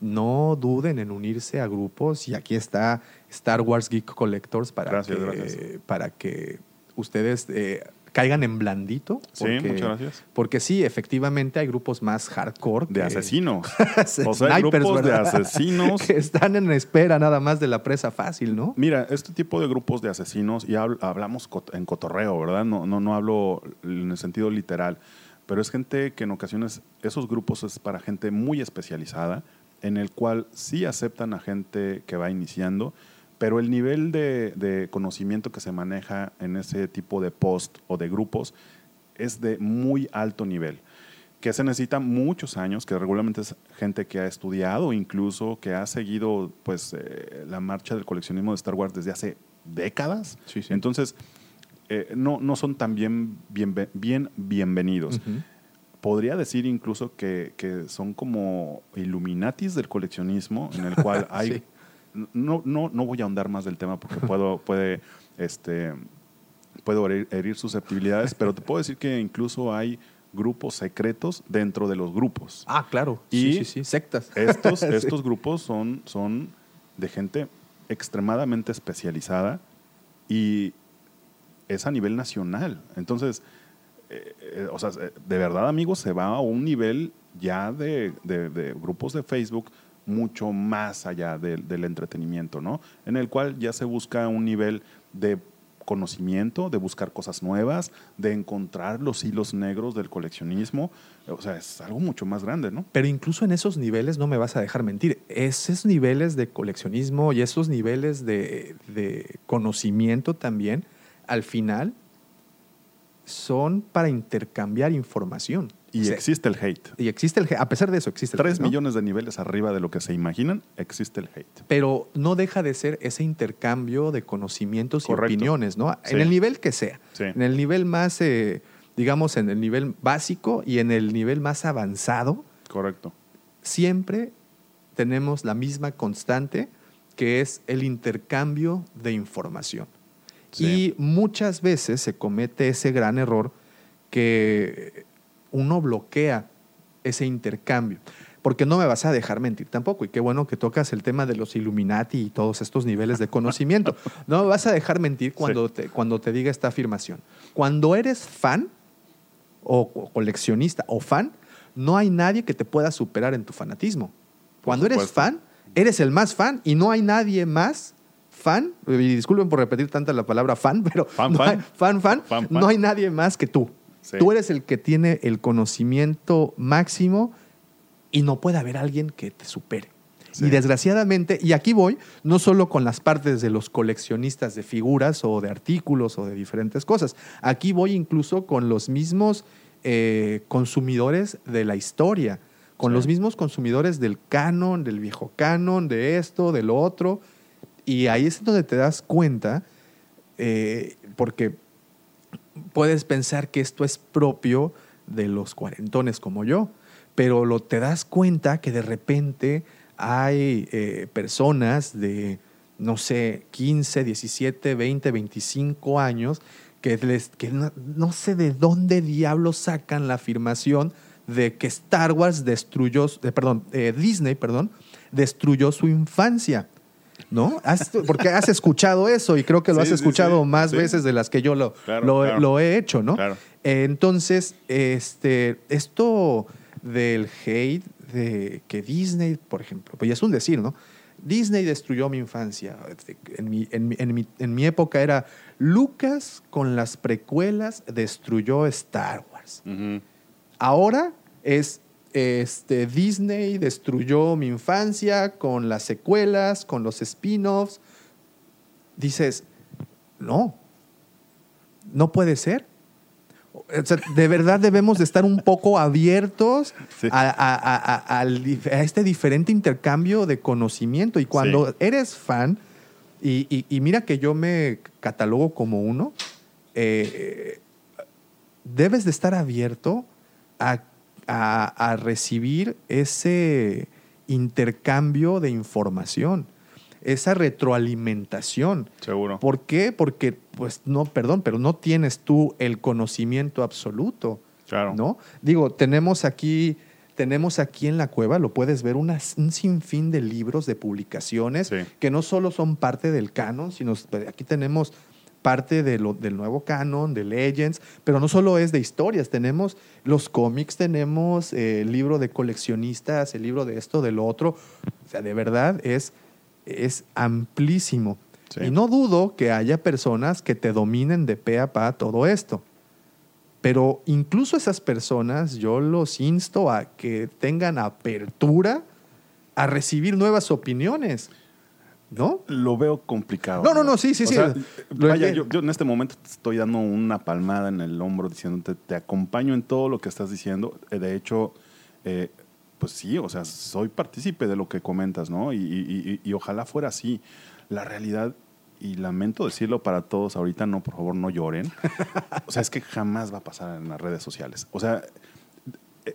no duden en unirse a grupos y aquí está Star Wars Geek Collectors para, Gracias, que, gracias. para que ustedes eh, caigan en blandito. Sí, muchas gracias. Porque sí, efectivamente hay grupos más hardcore. De que- asesinos. <laughs> o sea, hay grupos de asesinos. <laughs> que están en espera nada más de la presa fácil, ¿no? Mira, este tipo de grupos de asesinos, y habl- hablamos cot- en cotorreo, ¿verdad? No, no, no hablo en el sentido literal, pero es gente que en ocasiones, esos grupos es para gente muy especializada, en el cual sí aceptan a gente que va iniciando, pero el nivel de, de conocimiento que se maneja en ese tipo de post o de grupos es de muy alto nivel que se necesita muchos años, que regularmente es gente que ha estudiado, incluso que ha seguido pues eh, la marcha del coleccionismo de Star Wars desde hace décadas. Sí, sí. Entonces, eh, no, no son tan bien, bien, bien bienvenidos. Podría decir incluso que, que son como Illuminatis del coleccionismo, en el cual <laughs> hay... Sí. No, no, no voy a ahondar más del tema porque <laughs> puedo, puede, este, puedo herir, herir susceptibilidades, pero te puedo decir que incluso hay grupos secretos dentro de los grupos. Ah, claro. Y sí, sí, sí, sectas. Estos, <laughs> Sí. estos grupos son, son de gente extremadamente especializada y es a nivel nacional. Entonces, eh, eh, o sea, de verdad, amigos, se va a un nivel ya de, de- de grupos de Facebook mucho más allá del- entretenimiento, ¿no? En el cual ya se busca un nivel de conocimiento, de buscar cosas nuevas, de encontrar los hilos negros del coleccionismo. O sea, es algo mucho más grande, ¿no? Pero incluso en esos niveles, no me vas a dejar mentir, esos niveles de coleccionismo y esos niveles de conocimiento también, al final, son para intercambiar información. Y existe el hate. y existe el hate. A pesar de eso, existe el Tres hate, ¿no? millones de niveles arriba de lo que se imaginan, existe el hate. Pero no deja de ser ese intercambio de conocimientos Correcto. y opiniones, ¿no? Sí. En el nivel que sea. Sí. En el nivel más, eh, digamos, en el nivel básico y en el nivel más avanzado, Correcto. siempre tenemos la misma constante que es el intercambio de información. Y muchas veces se comete ese gran error que uno bloquea ese intercambio. Porque no me vas a dejar mentir tampoco. Y qué bueno que tocas el tema de los Illuminati y todos estos niveles de conocimiento. <laughs> No me vas a dejar mentir cuando, te, cuando te diga esta afirmación. Cuando eres fan o o coleccionista o fan, no hay nadie que te pueda superar en tu fanatismo. Cuando eres fan, eres el más fan y no hay nadie más fan. Y disculpen por repetir tanta la palabra fan, <laughs> pero Fan, no fan. hay- fan, fan, Fan, fan. no hay nadie más que tú. Sí. Tú eres el que tiene el conocimiento máximo y no puede haber alguien que te supere. Sí. Y desgraciadamente, y aquí voy, no solo con las partes de los coleccionistas de figuras o de artículos o de diferentes cosas, aquí voy incluso con los mismos eh, consumidores de la historia, con Sí. los mismos consumidores del canon, del viejo canon, de esto, de lo otro. Y ahí es donde te das cuenta, eh, porque puedes pensar que esto es propio de los cuarentones como yo, pero lo, te das cuenta que de repente hay eh, personas de, no sé, 15, 17, 20, 25 años que, les, que no, sé de dónde diablos sacan la afirmación de que Star Wars destruyó, eh, perdón, eh, Disney, perdón, destruyó su infancia. ¿No? Has- porque has escuchado eso y creo que lo Sí, has escuchado sí, más veces de las que yo lo, Claro, lo, claro. lo he hecho, ¿no? Claro. Entonces, este, esto del hate de que Disney, por ejemplo, pues ya es un decir, ¿no? Disney destruyó mi infancia. En mi, en mi- en mi- en mi época era Lucas con las precuelas destruyó Star Wars. Ahora es este, Disney destruyó mi infancia con las secuelas, con los spin-offs. Dices, no, no puede ser. O sea, de verdad debemos de estar un poco abiertos Sí. a, este diferente intercambio de conocimiento. Y cuando Sí. eres fan, y, y- y mira que yo me catalogo como uno, eh, debes de estar abierto a, a- a recibir ese intercambio de información, esa retroalimentación. Seguro. ¿Por qué? Porque, pues, no, perdón, pero no tienes tú el conocimiento absoluto. Claro. ¿No? Digo, tenemos aquí, tenemos aquí en la cueva, lo puedes ver, un sinfín de libros, de publicaciones, Sí. que no solo son parte del canon, sino aquí tenemos parte de lo- del nuevo canon, de Legends, pero no solo es de historias, tenemos los cómics, tenemos eh, el libro de coleccionistas, el libro de esto, de lo otro. O sea, de verdad es, es amplísimo. Sí. Y no dudo que haya personas que te dominen de pe a pa todo esto. Pero incluso esas personas yo los insto a que tengan apertura a recibir nuevas opiniones. ¿No? Lo veo complicado. No, no, no, sí, sí, O sí. sea, vaya, yo, yo en este momento te estoy dando una palmada en el hombro diciéndote, te acompaño en todo lo que estás diciendo. Eh, De hecho, eh, pues sí, o sea, soy partícipe de lo que comentas, ¿no? Y, y- y- y ojalá fuera así. La realidad, y lamento decirlo para todos ahorita, no, por favor, no lloren. O sea, es que jamás va a pasar en las redes sociales. O sea,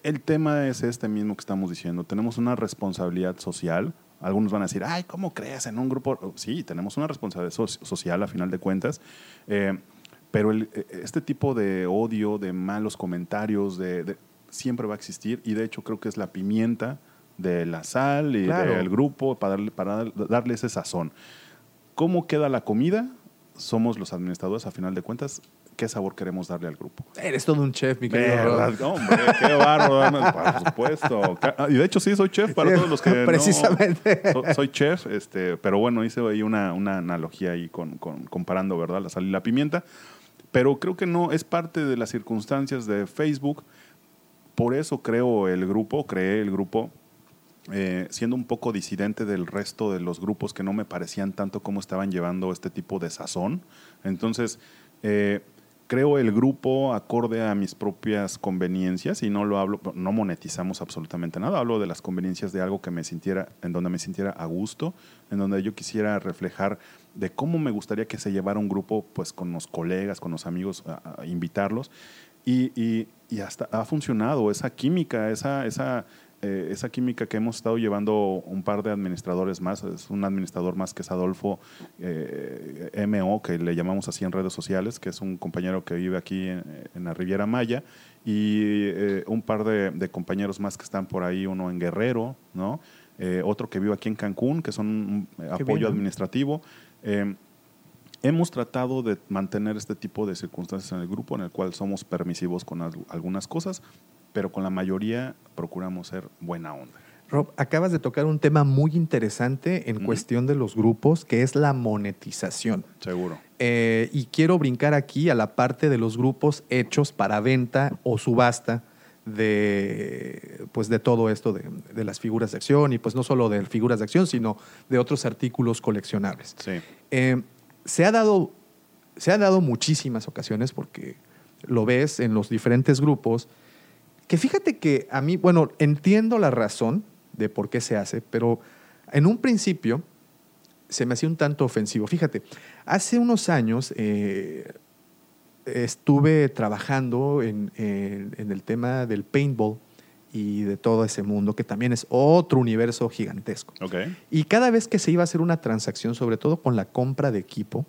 el tema es este mismo que estamos diciendo. Tenemos una responsabilidad social. Algunos van a decir, ay, ¿cómo crees en un grupo? Sí, tenemos una responsabilidad so- social a final de cuentas. Eh, pero el- eh, este tipo de odio, de malos comentarios, de, de- siempre va a existir. Y de hecho creo que es la pimienta de la sal y Claro. del grupo para darle, para darle ese sazón. ¿Cómo queda la comida? Somos los administradores, a final de cuentas, qué sabor queremos darle al grupo. Eres todo un chef, mi querido. Hombre, qué bárbaro. Por supuesto. Ah, Y de hecho sí, soy chef para Sí, todos los que <laughs> no- precisamente. so- soy chef, este, pero bueno, hice ahí una, una analogía ahí con, con- comparando, ¿verdad? La sal y la pimienta. Pero creo que no, es parte de las circunstancias de Facebook. Por eso creo el grupo, creé el grupo, eh, siendo un poco disidente del resto de los grupos que no me parecían tanto como estaban llevando este tipo de sazón. Entonces, eh, creo el grupo acorde a mis propias conveniencias y no lo hablo, no monetizamos absolutamente nada, hablo de las conveniencias de algo que me sintiera, en donde me sintiera a gusto, en donde yo quisiera reflejar de cómo me gustaría que se llevara un grupo pues con los colegas, con los amigos, invitarlos. Y, y- y hasta ha funcionado esa química, esa, esa, eh, esa química que hemos estado llevando un par de administradores más, es un administrador más que es Adolfo eh, MO, que le llamamos así en redes sociales, que es un compañero que vive aquí en, en la Riviera Maya, y eh, un par de, de compañeros más que están por ahí, uno en Guerrero, ¿no? Otro que vive aquí en Cancún, que son un Qué apoyo bien, ¿no? administrativo. Hemos tratado de mantener este tipo de circunstancias en el grupo, en el cual somos permisivos con al- algunas cosas, pero con la mayoría procuramos ser buena onda. Rob, acabas de tocar un tema muy interesante en cuestión de los grupos, que es la monetización. Seguro. Eh, y quiero brincar aquí a la parte de los grupos hechos para venta o subasta de, pues de todo esto de, de las figuras de acción y pues no solo de figuras de acción, sino de otros artículos coleccionables. Sí. Eh, se, ha dado, se ha dado muchísimas ocasiones porque lo ves en los diferentes grupos, que fíjate que a mí, bueno, entiendo la razón de por qué se hace, pero en un principio se me hacía un tanto ofensivo. Fíjate, hace unos años eh, estuve trabajando en, en- en el tema del paintball y de todo ese mundo, que también es otro universo gigantesco. Ok. Y cada vez que se iba a hacer una transacción, sobre todo con la compra de equipo,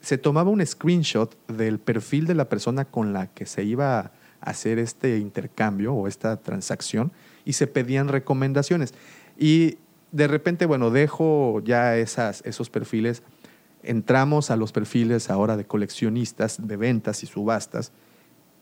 se tomaba un screenshot del perfil de la persona con la que se iba a hacer este intercambio o esta transacción y se pedían recomendaciones. Y de repente, bueno, dejo ya esas, esos perfiles, entramos a los perfiles ahora de coleccionistas, de ventas y subastas,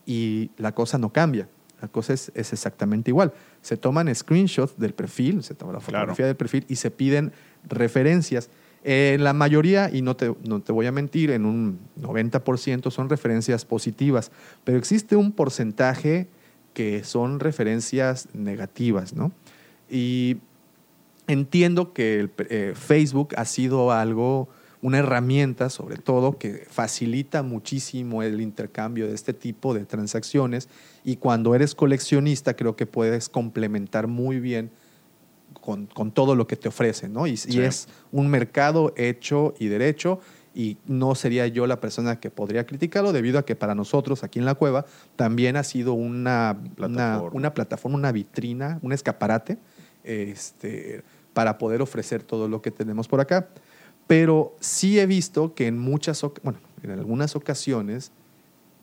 y la cosa no cambia. La cosa es, es exactamente igual. Se toman screenshots del perfil, se toma la Claro. fotografía del perfil y se piden referencias. En la mayoría, y no te, no te voy a mentir, en un 90% son referencias positivas, pero existe un porcentaje que son referencias negativas, ¿no? Y entiendo que eh, Facebook ha sido algo, una herramienta sobre todo que facilita muchísimo el intercambio de este tipo de transacciones y cuando eres coleccionista creo que puedes complementar muy bien con, con todo lo que te ofrecen, ¿no? Y, es un mercado hecho y derecho y no sería yo la persona que podría criticarlo debido a que para nosotros aquí en la cueva también ha sido una una- Plataforma. una plataforma, una vitrina, un escaparate este, para poder ofrecer todo lo que tenemos por acá. Pero sí he visto que en muchas, bueno, en algunas ocasiones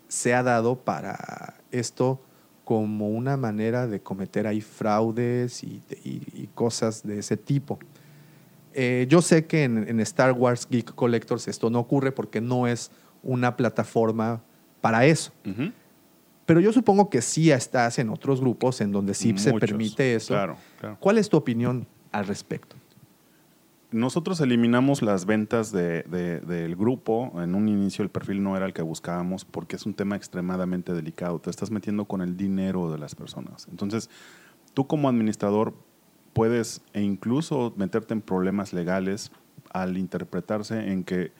se ha dado para esto como una manera de cometer ahí fraudes y, y- y cosas de ese tipo. Eh, yo sé que en, en Star Wars Geek Collectors esto no ocurre porque no es una plataforma para eso. Pero yo supongo que sí estás en otros grupos en donde sí se permite eso. Claro, claro. ¿Cuál es tu opinión al respecto? Nosotros eliminamos las ventas de- de- del grupo. En un inicio el perfil no era el que buscábamos porque es un tema extremadamente delicado. Te estás metiendo con el dinero de las personas. Entonces, tú como administrador puedes e incluso meterte en problemas legales al interpretarse en que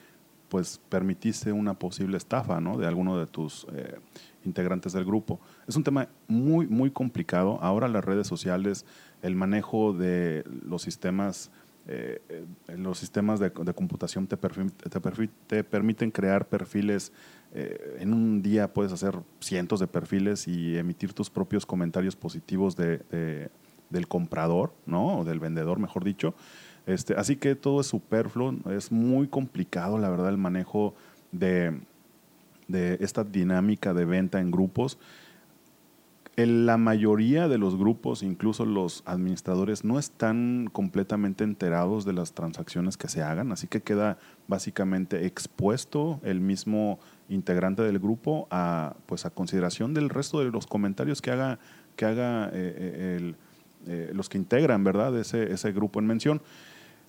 pues permitiste una posible estafa ¿no? de alguno de tus eh, integrantes del grupo. Es un tema muy, muy complicado. Ahora las redes sociales, el manejo de los sistemas, eh, eh, los sistemas de, computación te, permiten crear perfiles. eh, en un día puedes hacer cientos de perfiles y emitir tus propios comentarios positivos de, de- del comprador, ¿no? O del vendedor, mejor dicho. Este, así que todo es superfluo, es muy complicado, la verdad, el manejo de esta dinámica de venta en grupos. En la mayoría de los grupos, incluso los administradores, no están completamente enterados de las transacciones que se hagan, así que queda básicamente expuesto el mismo integrante del grupo a, pues, a consideración del resto de los comentarios que haga, que haga eh, eh, el, eh, los que integran, ¿verdad? Ese, ese grupo en mención.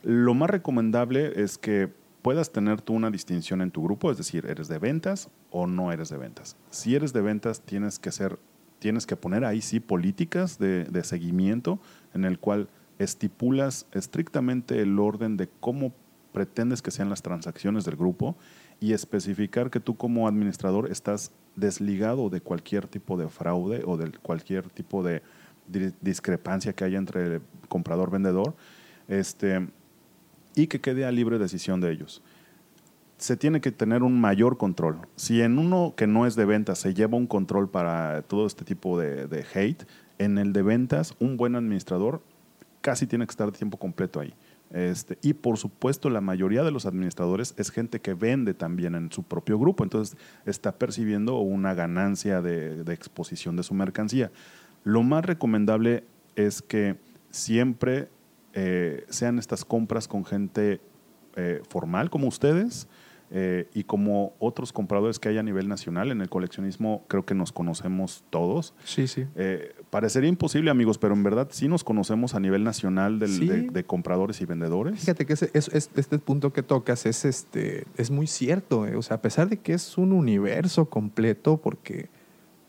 Lo más recomendable es que puedas tener tú una distinción en tu grupo, es decir, eres de ventas o no eres de ventas. Si eres de ventas, tienes que ser, tienes que poner ahí sí políticas de, seguimiento en el cual estipulas estrictamente el orden de cómo pretendes que sean las transacciones del grupo y especificar que tú como administrador estás desligado de cualquier tipo de fraude o de cualquier tipo de di- discrepancia que haya entre comprador-vendedor este, y que quede a libre decisión de ellos. Se tiene que tener un mayor control. Si en uno que no es de ventas se lleva un control para todo este tipo de, hate, en el de ventas un buen administrador casi tiene que estar tiempo completo ahí. Este, y por supuesto, la mayoría de los administradores es gente que vende también en su propio grupo, entonces está percibiendo una ganancia de, de exposición de su mercancía. Lo más recomendable es que siempre eh, sean estas compras con gente eh, formal como ustedes eh, y como otros compradores que hay a nivel nacional. En el coleccionismo creo que nos conocemos todos. Sí, sí. Eh, parecería imposible, amigos, pero en verdad sí nos conocemos a nivel nacional del- Sí. de, de compradores y vendedores. Fíjate que ese- es- es- este punto que tocas es, este, es muy cierto. eh. O sea, a pesar de que es un universo completo, porque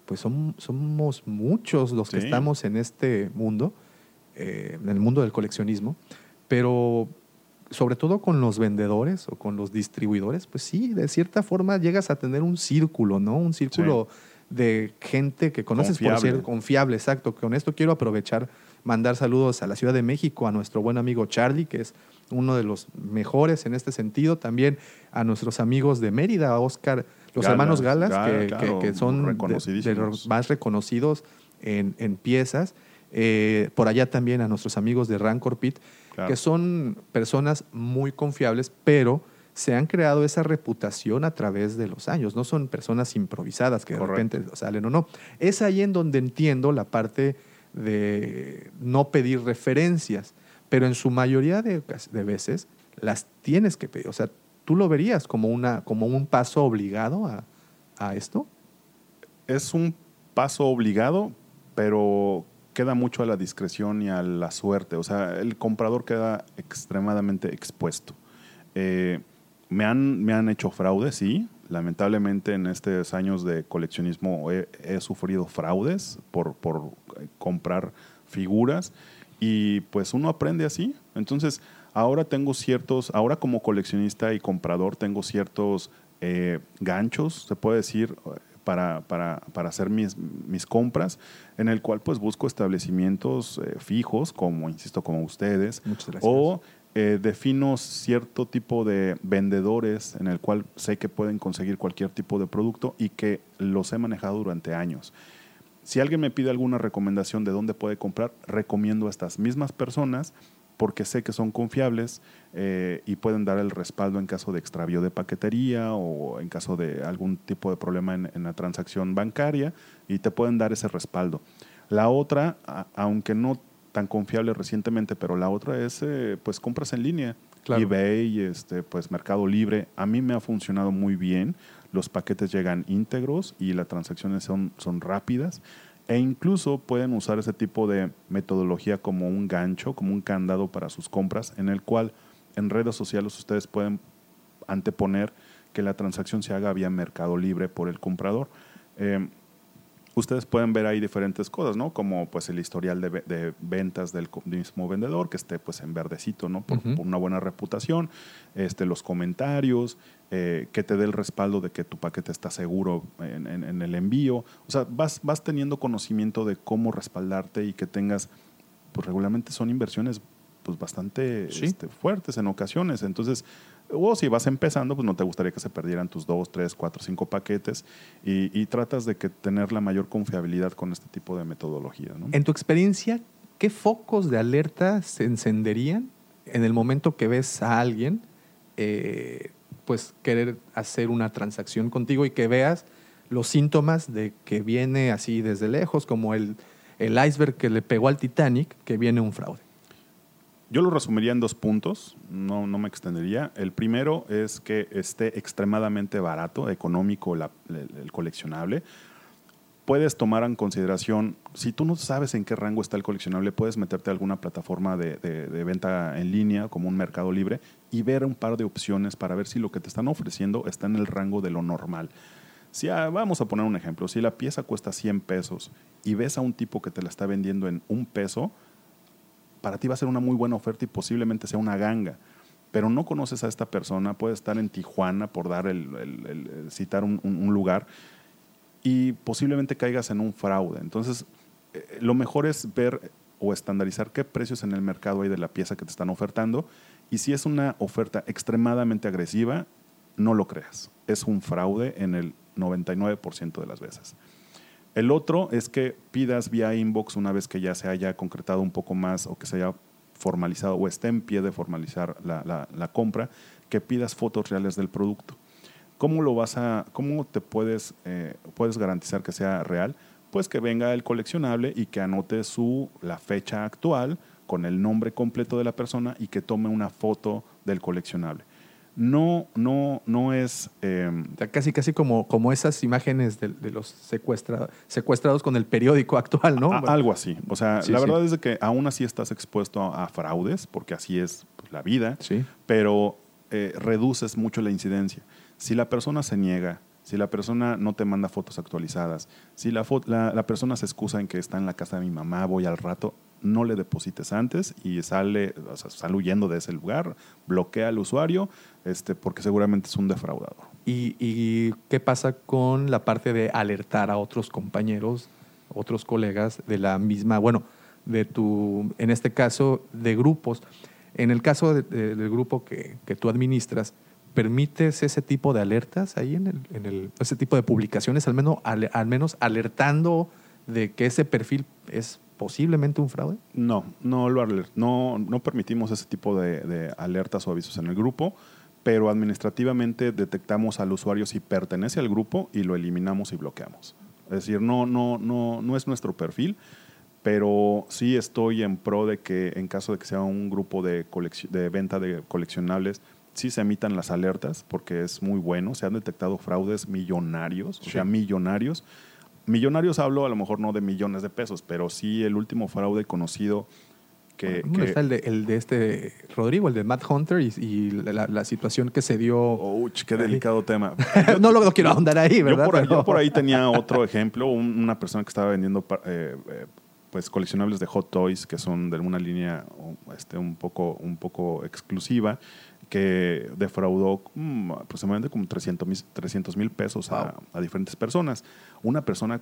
pues som- somos muchos los que estamos en este mundo, en el mundo del coleccionismo, pero sobre todo con los vendedores o con los distribuidores, pues sí, de cierta forma llegas a tener un círculo, ¿no? Un círculo de gente que conoces por Confiable. ser confiable, exacto. Con esto quiero aprovechar, mandar saludos a la Ciudad de México, a nuestro buen amigo Charlie, que es uno de los mejores en este sentido, también a nuestros amigos de Mérida, a Oscar, los Galas, hermanos Galas, Gala, que, que- claro, que son de- de, más reconocidos en, en piezas. Eh, por allá también a nuestros amigos de Rancor Pit, Claro. que son personas muy confiables, pero se han creado esa reputación a través de los años. No son personas improvisadas que de Correcto. repente salen o no. Es ahí en donde entiendo la parte de no pedir referencias, pero en su mayoría de, de veces las tienes que pedir. O sea, ¿tú lo verías como, una, como un paso obligado a, a esto? Es un paso obligado, pero queda mucho a la discreción y a la suerte. O sea, el comprador queda extremadamente expuesto. Eh, me, han, me han hecho fraude, sí. Lamentablemente en estos años de coleccionismo he, sufrido fraudes por, por eh, comprar figuras y pues uno aprende así. Entonces, ahora tengo ciertos, ahora como coleccionista y comprador tengo ciertos eh, ganchos, se puede decir, para, para, para hacer mis, mis compras, en el cual pues busco establecimientos eh, fijos, como, insisto, como ustedes, Muchas gracias. o eh, defino cierto tipo de vendedores en el cual sé que pueden conseguir cualquier tipo de producto y que los he manejado durante años. Si alguien me pide alguna recomendación de dónde puede comprar, recomiendo a estas mismas personas porque sé que son confiables eh, y pueden dar el respaldo en caso de extravío de paquetería o en caso de algún tipo de problema en, en la transacción bancaria y te pueden dar ese respaldo. La otra, a- aunque no tan confiable recientemente, pero la otra es eh, pues compras en línea. Claro. eBay, este, pues Mercado Libre. A mí me ha funcionado muy bien. Los paquetes llegan íntegros y las transacciones son, son rápidas. E incluso pueden usar ese tipo de metodología como un gancho, como un candado para sus compras, en el cual en redes sociales ustedes pueden anteponer que la transacción se haga vía Mercado Libre por el comprador. Eh, ustedes pueden ver ahí diferentes cosas, ¿no? Como pues el historial de, ve- de ventas del mismo vendedor, que esté pues en verdecito, ¿no? Por, una buena reputación, este, los comentarios, eh, que te dé el respaldo de que tu paquete está seguro en, en- en el envío. O sea, vas, vas teniendo conocimiento de cómo respaldarte y que tengas, pues regularmente son inversiones pues bastante Sí. este, fuertes en ocasiones. Entonces, o si vas empezando, pues no te gustaría que se perdieran tus dos, tres, cuatro, cinco paquetes y, tratas de que tener la mayor confiabilidad con este tipo de metodología. En tu experiencia, ¿qué focos de alerta se encenderían en el momento que ves a alguien eh, pues querer hacer una transacción contigo y que veas los síntomas de que viene así desde lejos, como el, el iceberg que le pegó al Titanic, que viene un fraude? Yo lo resumiría en dos puntos, no, no me extendería. El primero es que esté extremadamente barato, económico el, coleccionable. Puedes tomar en consideración, si tú no sabes en qué rango está el coleccionable, puedes meterte a alguna plataforma de, de- de venta en línea, como un mercado libre, y ver un par de opciones para ver si lo que te están ofreciendo está en el rango de lo normal. Si ah, vamos a poner un ejemplo, si la pieza cuesta 100 pesos y ves a un tipo que te la está vendiendo en un peso, para ti va a ser una muy buena oferta y posiblemente sea una ganga. Pero no conoces a esta persona, puede estar en Tijuana, por dar el, citar un lugar, y posiblemente caigas en un fraude. Entonces, eh, lo mejor es ver o estandarizar qué precios en el mercado hay de la pieza que te están ofertando. Y si es una oferta extremadamente agresiva, no lo creas. Es un fraude en el 99% de las veces. El otro es que pidas vía inbox una vez que ya se haya concretado un poco más o que se haya formalizado o esté en pie de formalizar la, compra, que pidas fotos reales del producto. ¿Cómo lo vas a, cómo te puedes, eh, puedes garantizar que sea real? Pues que venga el coleccionable y que anote su, la fecha actual con el nombre completo de la persona y que tome una foto del coleccionable. No, no, no es eh, casi, casi como, como esas imágenes de, de los secuestra- secuestrados con el periódico actual, ¿no? A- algo así. O sea, Sí, la sí. verdad es que aún así estás expuesto a, a fraudes, porque así es pues, la vida, Sí. pero eh, reduces mucho la incidencia. Si la persona se niega, si la persona no te manda fotos actualizadas, si la, la, la persona se excusa en que está en la casa de mi mamá, voy al rato, no le deposites antes y sale, o sea, sale huyendo de ese lugar, bloquea al usuario, este, porque seguramente es un defraudador. ¿Y, qué pasa con la parte de alertar a otros compañeros, otros colegas de la misma, bueno, de tu, en este caso, de grupos? En el caso de- de- del grupo que, que tú administras, ¿permites ese tipo de alertas ahí en el, ese tipo de publicaciones, al menos, al menos alertando de que ese perfil es posiblemente un fraude? No, no, lo no, no permitimos ese tipo de, de alertas o avisos en el grupo, pero administrativamente detectamos al usuario si pertenece al grupo y lo eliminamos y bloqueamos. Es decir, no, no, no, no es nuestro perfil, pero sí estoy en pro de que en caso de que sea un grupo de venta de coleccionables, sí se emitan las alertas porque es muy bueno. Se han detectado fraudes millonarios, o sea, millonarios. Millonarios hablo a lo mejor no de millones de pesos, pero sí el último fraude conocido que... Bueno, que- está el de, el de este Rodrigo, el de Matt Hunter y, y la, la situación que se dio. Ouch, qué delicado tema. <laughs> no lo quiero ahondar ahí, Yo ¿verdad? por, ahí, Pero- yo por ahí tenía otro ejemplo, un- una persona que estaba vendiendo eh, eh, pues coleccionables de Hot Toys que son de una línea este, un, poco, un poco exclusiva que defraudó mm, aproximadamente como 300 mil pesos a, a diferentes personas. Una persona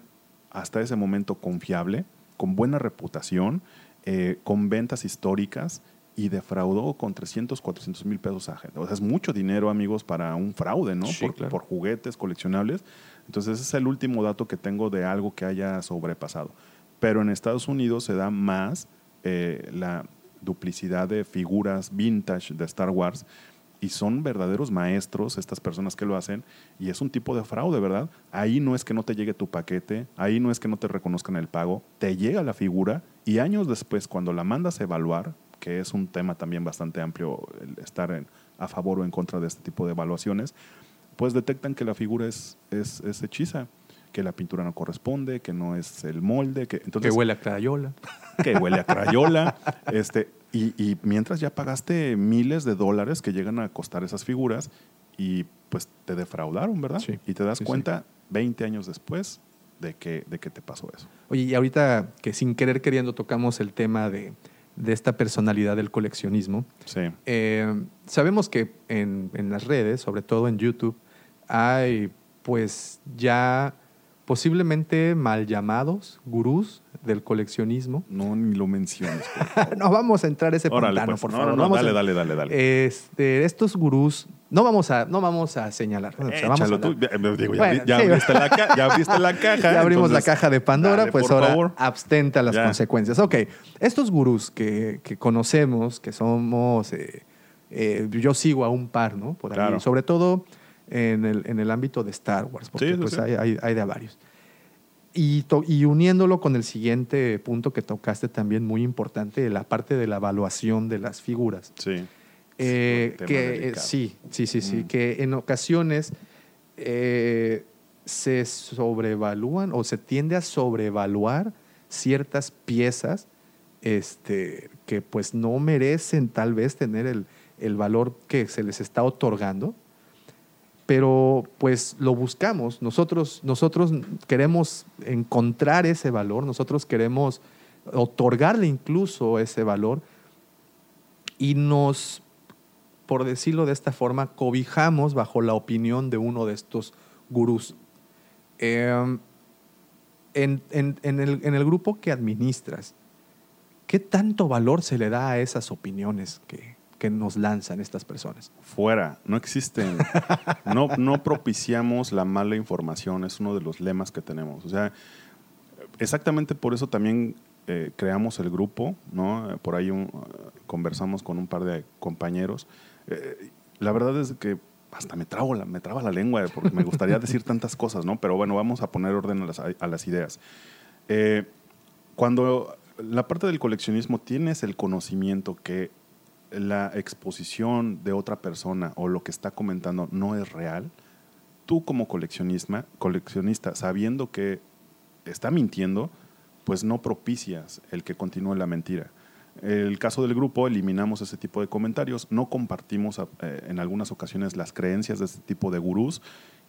hasta ese momento confiable, con buena reputación, eh, con ventas históricas y defraudó con 300, 400 mil pesos a gente. O sea, es mucho dinero, amigos, para un fraude, ¿no? Sí, por, claro. por juguetes coleccionables. Entonces, ese es el último dato que tengo de algo que haya sobrepasado. Pero en Estados Unidos se da más eh, la duplicidad de figuras vintage de Star Wars y son verdaderos maestros estas personas que lo hacen y es un tipo de fraude, ¿verdad? Ahí no es que no te llegue tu paquete, ahí no es que no te reconozcan el pago, te llega la figura y años después cuando la mandas a evaluar, que es un tema también bastante amplio el estar en- a favor o en contra de este tipo de evaluaciones, pues detectan que la figura es, es, es hechiza, que la pintura no corresponde, que no es el molde, que que entonces huele a crayola. <laughs> que huele a crayola, este, y, y mientras ya pagaste miles de dólares que llegan a costar esas figuras y pues te defraudaron, ¿verdad? Sí, Y te das sí, cuenta 20 años después de que, de que te pasó eso. Oye, y ahorita que sin querer queriendo tocamos el tema de, de esta personalidad del coleccionismo, Sí. eh, sabemos que en, en las redes, sobre todo en YouTube, hay pues ya posiblemente mal llamados gurús del coleccionismo. No, ni lo menciones. por <laughs> favor. no vamos a entrar a ese Órale, pantano, pues. por No, favor. no, no, Vamos dale, a- dale, dale, dale. Este, estos gurús, no vamos a, no vamos a señalar. O sea, vamos a tú. digo, ya, Bueno, ya sí. abriste la ca- ya abriste la <laughs> caja. Ya abrimos entonces, la caja de Pandora, dale, pues ahora favor. abstente a las Ya. consecuencias. Ok, estos gurús que, que conocemos, que somos, eh, eh, yo sigo a un par, ¿no? Por ahí, Claro. sobre todo en el, en el ámbito de Star Wars, porque Sí, pues sí. Hay, hay- hay de varios. y, y uniéndolo con el siguiente punto que tocaste también muy importante, la parte de la evaluación de las figuras. Sí. Eh, que eh, sí, sí, sí, sí, Mm. que en ocasiones eh, se sobrevalúan o se tiende a sobrevaluar ciertas piezas este, que pues no merecen tal vez tener el, el valor que se les está otorgando, pero pues lo buscamos. Nosotros, nosotros queremos encontrar ese valor, nosotros queremos otorgarle incluso ese valor y nos, por decirlo de esta forma, cobijamos bajo la opinión de uno de estos gurús. En, en- en el, en el grupo que administras, ¿qué tanto valor se le da a esas opiniones que, que nos lanzan estas personas? Fuera, no existen. No, no <laughs> propiciamos la mala información, es uno de los lemas que tenemos. O sea, exactamente por eso también eh, creamos el grupo, ¿no? Eh, Por ahí un- conversamos con un par de compañeros. Eh, la verdad es que hasta me trabo la, me traba la lengua porque me gustaría decir <laughs> tantas cosas, ¿no? Pero bueno, vamos a poner orden a las, a las ideas. Eh, cuando la parte del coleccionismo tienes el conocimiento que la exposición de otra persona o lo que está comentando no es real, tú como coleccionista, coleccionista sabiendo que está mintiendo, pues no propicias el que continúe la mentira. El caso del grupo, eliminamos ese tipo de comentarios, no compartimos eh, en algunas ocasiones las creencias de este tipo de gurús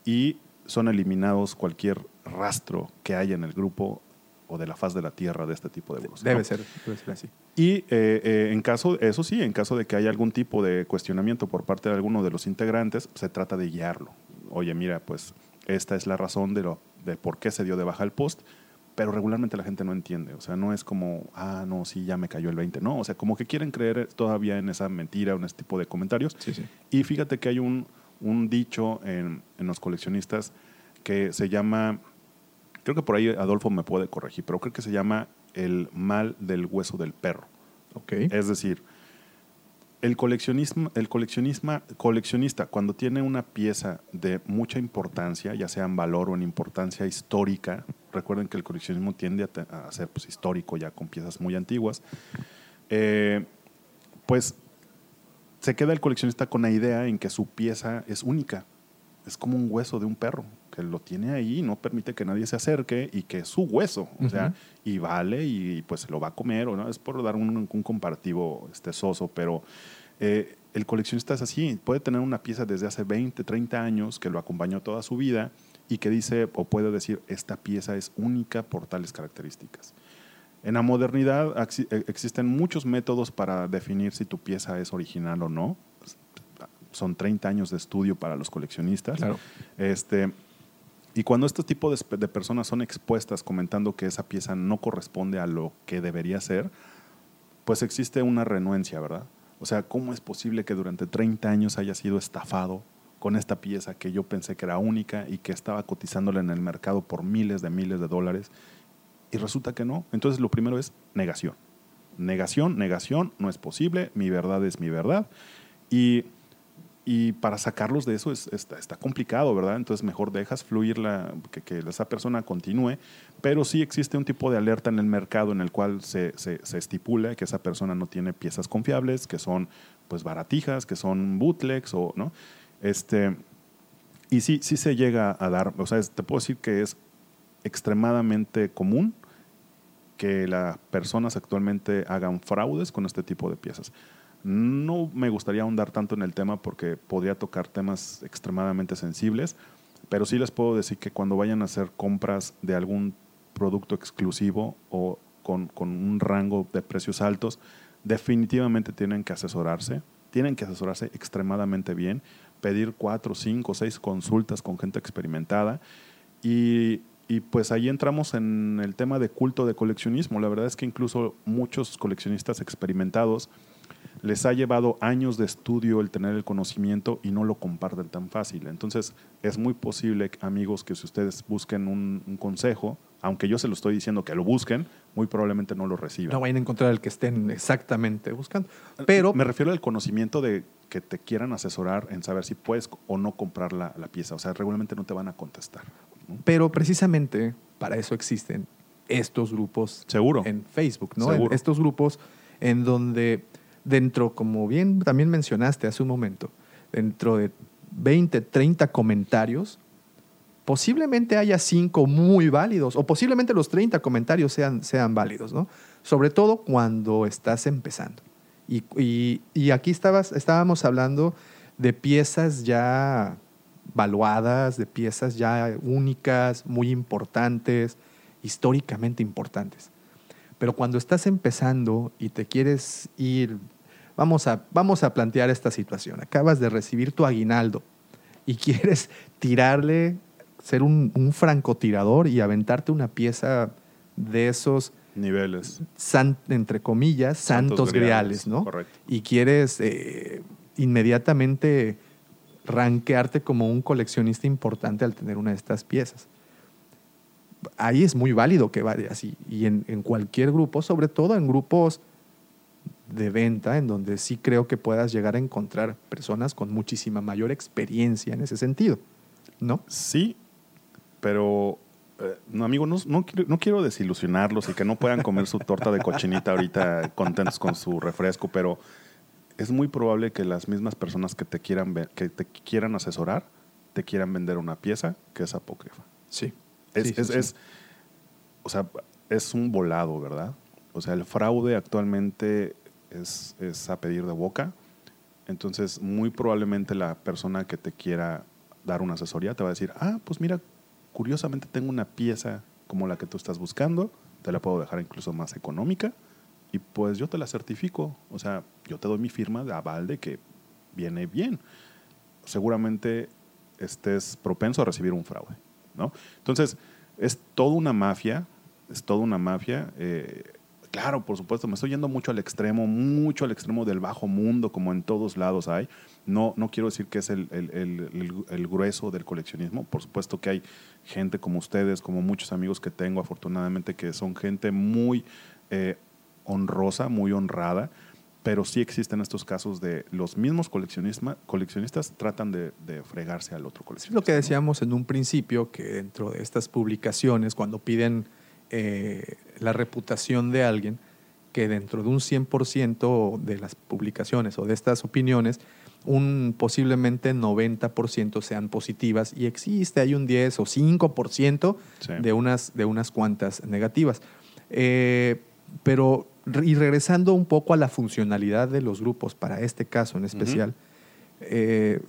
y son eliminados cualquier rastro que haya en el grupo o de la faz de la tierra de este tipo de gurús. Debe ¿no? ser, debe ser así. Y eh, eh, en caso, eso sí, en caso de que haya algún tipo de cuestionamiento por parte de alguno de los integrantes, se trata de guiarlo. Oye, mira, pues esta es la razón de, lo, de por qué se dio de baja el post, pero regularmente la gente no entiende. O sea, no es como, ah, no, sí, ya me cayó el 20. No, o sea, como que quieren creer todavía en esa mentira, en ese tipo de comentarios. Sí, sí. Y fíjate que hay un, un dicho en, en los coleccionistas que se llama, creo que por ahí Adolfo me puede corregir, pero creo que se llama el mal del hueso del perro. Ok. Es decir, el coleccionismo, el coleccionismo, coleccionista, cuando tiene una pieza de mucha importancia, ya sea en valor o en importancia histórica, recuerden que el coleccionismo tiende a ser pues, histórico ya con piezas muy antiguas, eh, pues se queda el coleccionista con la idea en que su pieza es única. Es como un hueso de un perro, que lo tiene ahí no permite que nadie se acerque y que es su hueso, o sea, y vale y pues se lo va a comer, o no, es por dar un, un comparativo este, soso, pero eh, el coleccionista es así, puede tener una pieza desde hace 20, 30 años que lo acompañó toda su vida y que dice o puede decir, esta pieza es única por tales características. En la modernidad eh, existen muchos métodos para definir si tu pieza es original o no. Son 30 años de estudio para los coleccionistas. Claro. Este, y cuando este tipo de, personas son expuestas comentando que esa pieza no corresponde a lo que debería ser, pues existe una renuencia, ¿verdad? O sea, ¿cómo es posible que durante 30 años haya sido estafado con esta pieza que yo pensé que era única y que estaba cotizándola en el mercado por miles de miles de dólares? Y resulta que no. Entonces lo primero es negación. Negación, negación, no es posible, mi verdad es mi verdad. Y, y para sacarlos de eso es, está, complicado, ¿verdad? Entonces mejor dejas fluir la, que, esa persona continúe, pero sí existe un tipo de alerta en el mercado en el cual se, se, se estipula que esa persona no tiene piezas confiables, que son pues baratijas, que son bootlegs o, ¿no? Este, y sí, sí se llega a dar, o sea, te puedo decir que es extremadamente común que las personas actualmente hagan fraudes con este tipo de piezas. No me gustaría ahondar tanto en el tema porque podría tocar temas extremadamente sensibles, pero sí les puedo decir que cuando vayan a hacer compras de algún producto exclusivo o con, con un rango de precios altos, definitivamente tienen que asesorarse, tienen que asesorarse extremadamente bien, pedir cuatro, cinco, seis consultas con gente experimentada y, y pues ahí entramos en el tema de culto de coleccionismo. La verdad es que incluso muchos coleccionistas experimentados les ha llevado años de estudio el tener el conocimiento y no lo comparten tan fácil. Entonces es muy posible, amigos, que si ustedes busquen un, un consejo, aunque yo se lo estoy diciendo que lo busquen, muy probablemente no lo reciban. No vayan a encontrar el que estén exactamente buscando. Pero me refiero al conocimiento de que te quieran asesorar en saber si puedes o no comprar la, la pieza. O sea, regularmente no te van a contestar. Pero precisamente para eso existen estos grupos Seguro. en Facebook, ¿no? Seguro. En estos grupos en donde dentro, como bien también mencionaste hace un momento, dentro de 20, 30 comentarios, posiblemente haya 5 muy válidos o posiblemente los 30 comentarios sean, sean válidos, ¿no? Sobre todo cuando estás empezando. Y, y- y aquí estabas, estábamos hablando de piezas ya valuadas, de piezas ya únicas, muy importantes, históricamente importantes. Pero cuando estás empezando y te quieres ir, vamos a, vamos a plantear esta situación. Acabas de recibir tu aguinaldo y <laughs> quieres tirarle, ser un, un francotirador y aventarte una pieza de esos, Niveles. san- entre comillas, santos, Santos griales, griales, ¿no? correcto. Y quieres eh, inmediatamente ranquearte como un coleccionista importante al tener una de estas piezas. Ahí es muy válido que vaya así. Y en, en cualquier grupo, sobre todo en grupos de venta, en donde sí creo que puedas llegar a encontrar personas con muchísima mayor experiencia en ese sentido. ¿No? Sí, pero, eh, no, amigo, no, no quiero, no quiero desilusionarlos y que no puedan comer su torta de cochinita ahorita contentos con su refresco, pero es muy probable que las mismas personas que te quieran, ve- que te quieran asesorar te quieran vender una pieza que es apócrifa. Sí. Es, sí, es- sí. es- o sea, es un volado, ¿verdad? O sea, el fraude actualmente es, a pedir de boca. Entonces, muy probablemente la persona que te quiera dar una asesoría te va a decir, ah, pues mira, curiosamente tengo una pieza como la que tú estás buscando, te la puedo dejar incluso más económica y pues yo te la certifico. O sea, yo te doy mi firma de aval de que viene bien. Seguramente estés propenso a recibir un fraude, ¿no? Entonces, es toda una mafia, es toda una mafia. eh, claro, por supuesto, me estoy yendo mucho al extremo, mucho al extremo del bajo mundo, como en todos lados hay. No, no quiero decir que es el, el- el- el- el grueso del coleccionismo. Por supuesto que hay gente como ustedes, como muchos amigos que tengo, afortunadamente, que son gente muy eh, honrosa, muy honrada, pero sí existen estos casos de los mismos coleccionisma- coleccionistas tratan de, de fregarse al otro Es coleccionista. lo que decíamos en un principio, que dentro de estas publicaciones, cuando piden eh, la reputación de alguien, que dentro de un 100% de las publicaciones o de estas opiniones, un posiblemente 90% sean positivas y existe, hay un 10 o 5% Sí. de, unas, de unas cuantas negativas. Eh, pero, y regresando un poco a la funcionalidad de los grupos, para este caso en especial, eh,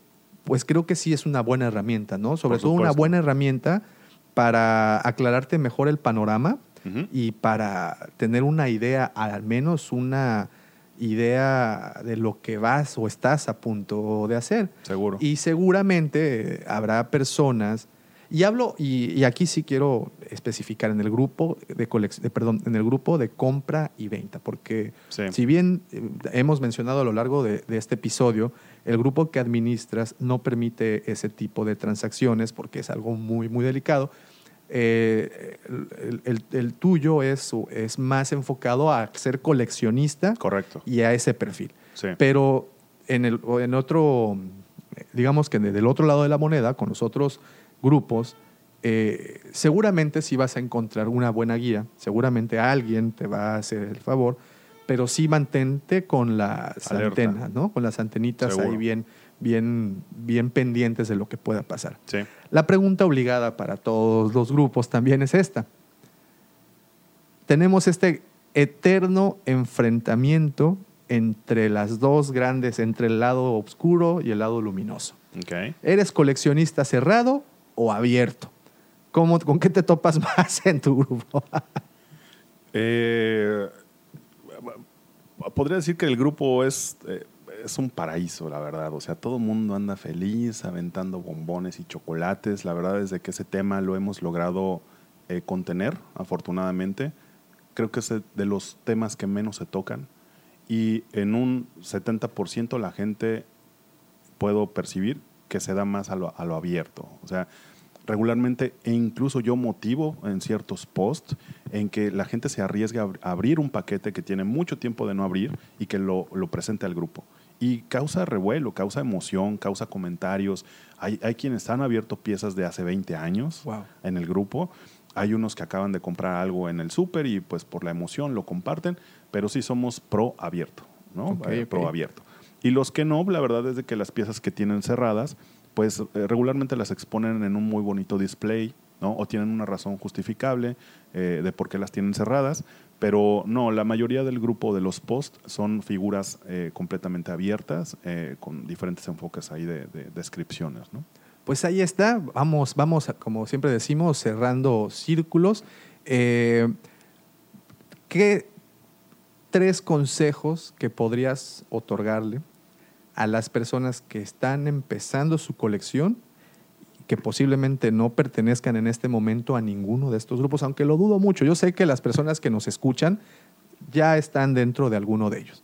pues creo que sí es una buena herramienta, ¿no? Sobre todo una buena herramienta para aclararte mejor el panorama y para tener una idea, al menos una idea de lo que vas o estás a punto de hacer. Seguro. Y seguramente habrá personas, y hablo, y, y aquí sí quiero especificar en el grupo de, de- perdón, en el grupo de compra y venta, porque Sí. si bien eh, hemos mencionado a lo largo de, de este episodio, el grupo que administras no permite ese tipo de transacciones porque es algo muy, muy delicado. Eh, el, el- el tuyo es, es más enfocado a ser coleccionista Correcto. y a ese perfil. Sí. Pero en, el, en otro, digamos que del otro lado de la moneda, con los otros grupos, eh, seguramente sí vas a encontrar una buena guía, seguramente alguien te va a hacer el favor, pero sí mantente con las Alerta. antenas, ¿no? Con las antenitas Seguro. ahí bien, bien, bien pendientes de lo que pueda pasar. Sí. La pregunta obligada para todos los grupos también es esta. Tenemos este eterno enfrentamiento entre las dos grandes, entre el lado oscuro y el lado luminoso. ¿Eres coleccionista cerrado o abierto? ¿Cómo, ¿Con qué te topas <laughs> más en tu grupo? Eh, podría decir que el grupo es, eh, es un paraíso, la verdad. O sea, todo el mundo anda feliz, aventando bombones y chocolates. La verdad es de que ese tema lo hemos logrado eh, contener, afortunadamente. Creo que es de los temas que menos se tocan. Y en un 70% la gente puedo percibir que se da más a lo, a lo abierto. O sea, regularmente, e incluso yo motivo en ciertos posts en que la gente se arriesga a ab- a abrir un paquete que tiene mucho tiempo de no abrir y que lo, lo presente al grupo. y causa revuelo, causa emoción, causa comentarios. Hay, hay quienes han abierto piezas de hace 20 años Wow. en el grupo. Hay unos que acaban de comprar algo en el súper y pues por la emoción lo comparten, pero sí somos pro abierto, ¿no? Ok, Eh. Pro abierto. Y los que no, la verdad es de que las piezas que tienen cerradas, pues eh, regularmente las exponen en un muy bonito display, ¿no? O tienen una razón justificable eh, de por qué las tienen cerradas, pero no, la mayoría del grupo de los posts son figuras eh, completamente abiertas, con diferentes enfoques ahí de, de descripciones, ¿no? Pues ahí está, vamos, vamos, como siempre decimos, cerrando círculos. ¿Qué tres consejos que podrías otorgarle a las personas que están empezando su colección que posiblemente no pertenezcan en este momento a ninguno de estos grupos, aunque lo dudo mucho. Yo sé que las personas que nos escuchan ya están dentro de alguno de ellos.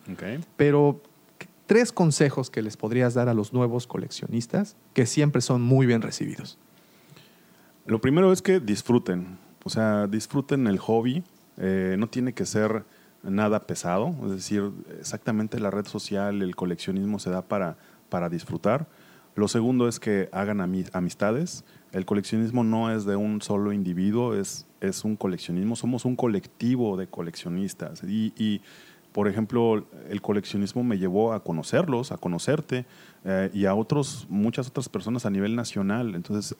Pero ¿qué- tres consejos que les podrías dar a los nuevos coleccionistas que siempre son muy bien recibidos. Lo primero es que disfruten, o sea, disfruten el hobby, eh, no tiene que ser nada pesado, es decir, exactamente la red social, el coleccionismo se da para, para disfrutar. Lo segundo es que hagan ami- amistades. El coleccionismo no es de un solo individuo, es, es un coleccionismo, somos un colectivo de coleccionistas. Y, y, por ejemplo, el coleccionismo me llevó a conocerlos, a conocerte eh, y a otros, muchas otras personas a nivel nacional. Entonces,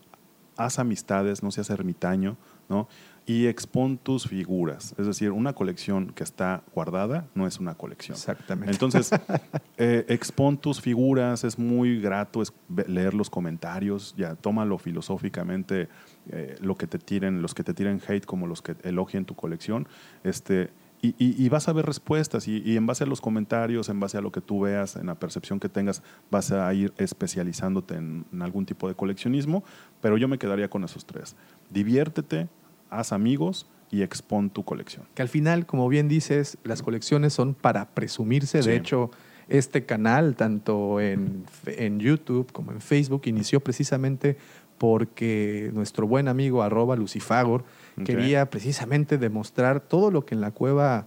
haz amistades, no seas ermitaño, ¿no? Y expon tus figuras. Es decir, una colección que está guardada no es una colección. Exactamente. Entonces, <laughs> eh, expon tus figuras, es muy grato es leer los comentarios, ya tómalo filosóficamente, eh, lo que te tiren, los que te tiren hate como los que elogien tu colección, este, y, y- y vas a ver respuestas, y, y en base a los comentarios, en base a lo que tú veas, en la percepción que tengas, vas a ir especializándote en, en algún tipo de coleccionismo, pero yo me quedaría con esos tres. Diviértete, haz amigos y expon tu colección. Que al final, como bien dices, las colecciones son para presumirse. Sí. De hecho, este canal, tanto en, en YouTube como en Facebook, inició precisamente porque nuestro buen amigo arroba Lucifagor quería precisamente demostrar todo lo que en la cueva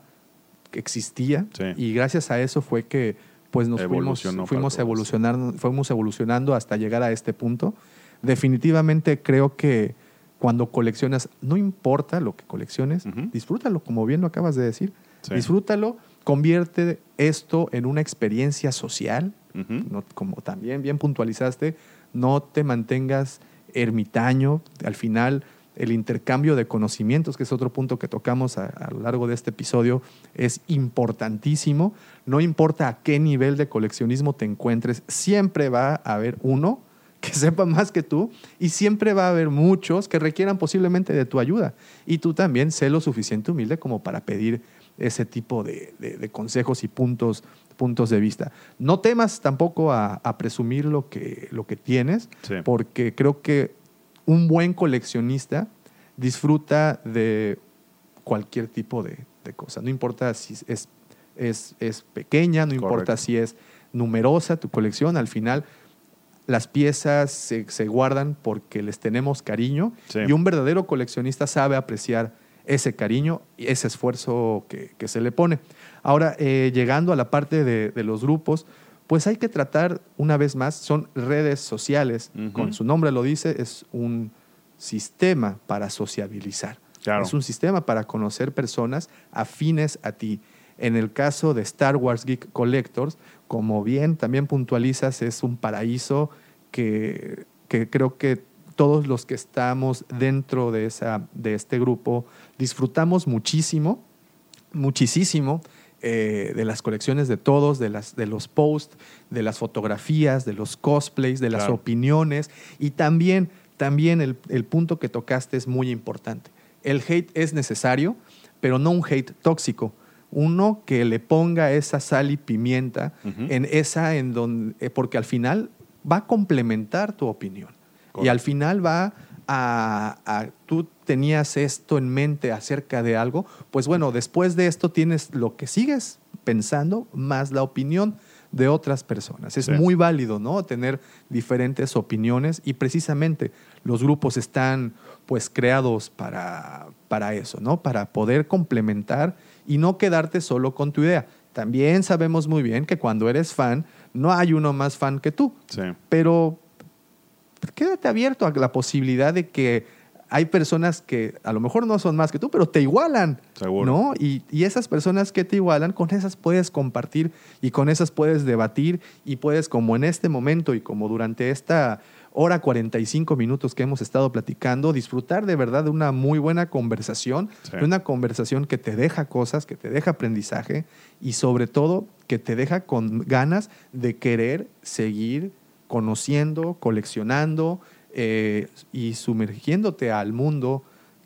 existía Sí. y gracias a eso fue que pues nos fuimos, fuimos, evolucionando, fuimos evolucionando hasta llegar a este punto. Definitivamente creo que cuando coleccionas, no importa lo que colecciones, disfrútalo, como bien lo acabas de decir. Sí. Disfrútalo, convierte esto en una experiencia social, no- como también bien puntualizaste, no te mantengas ermitaño. Al final, el intercambio de conocimientos, que es otro punto que tocamos a, a lo largo de este episodio, es importantísimo. No importa a qué nivel de coleccionismo te encuentres, siempre va a haber uno que sepa más que tú y siempre va a haber muchos que requieran posiblemente de tu ayuda. Y tú también sé lo suficiente humilde como para pedir ese tipo de, de- de consejos y puntos, puntos de vista. No temas tampoco a, a presumir lo que, lo que tienes, Sí. porque creo que un buen coleccionista disfruta de cualquier tipo de, de cosa. No importa si es, es, es pequeña, no importa si es numerosa tu colección, al final las piezas se, se guardan porque les tenemos cariño Sí. y un verdadero coleccionista sabe apreciar ese cariño y ese esfuerzo que, que se le pone. Ahora, eh, llegando a la parte de, de los grupos, pues hay que tratar, una vez más, son redes sociales, con su nombre lo dice, es un sistema para sociabilizar. Claro. Es un sistema para conocer personas afines a ti. En el caso de Star Wars Geek Collectors, como bien también puntualizas, es un paraíso que, que creo que todos los que estamos dentro de, esa, de este grupo disfrutamos muchísimo, muchísimo eh, de las colecciones de todos, de, las, de los posts, de las fotografías, de los cosplays, de las Claro. opiniones y también, también el, el punto que tocaste es muy importante. El hate es necesario, pero no un hate tóxico. Uno que le ponga esa sal y pimienta en esa, en donde, eh, porque al final va a complementar tu opinión. Y al final va a, a- tú tenías esto en mente acerca de algo, pues bueno, después de esto tienes lo que sigues pensando más la opinión de otras personas. Es Sí. muy válido, ¿no? Tener diferentes opiniones y precisamente los grupos están pues creados para, para eso, ¿no? Para poder complementar y no quedarte solo con tu idea. también sabemos muy bien que cuando eres fan, no hay uno más fan que tú. Sí. Pero quédate abierto a la posibilidad de que hay personas que a lo mejor no son más que tú, pero te igualan. Seguro. ¿no? Y, y esas personas que te igualan, con esas puedes compartir y con esas puedes debatir y puedes, como en este momento y como durante esta hora 45 minutos que hemos estado platicando, disfrutar de verdad de una muy buena conversación, Sí. de una conversación que te deja cosas, que te deja aprendizaje y sobre todo que te deja con ganas de querer seguir conociendo, coleccionando eh, y sumergiéndote al mundo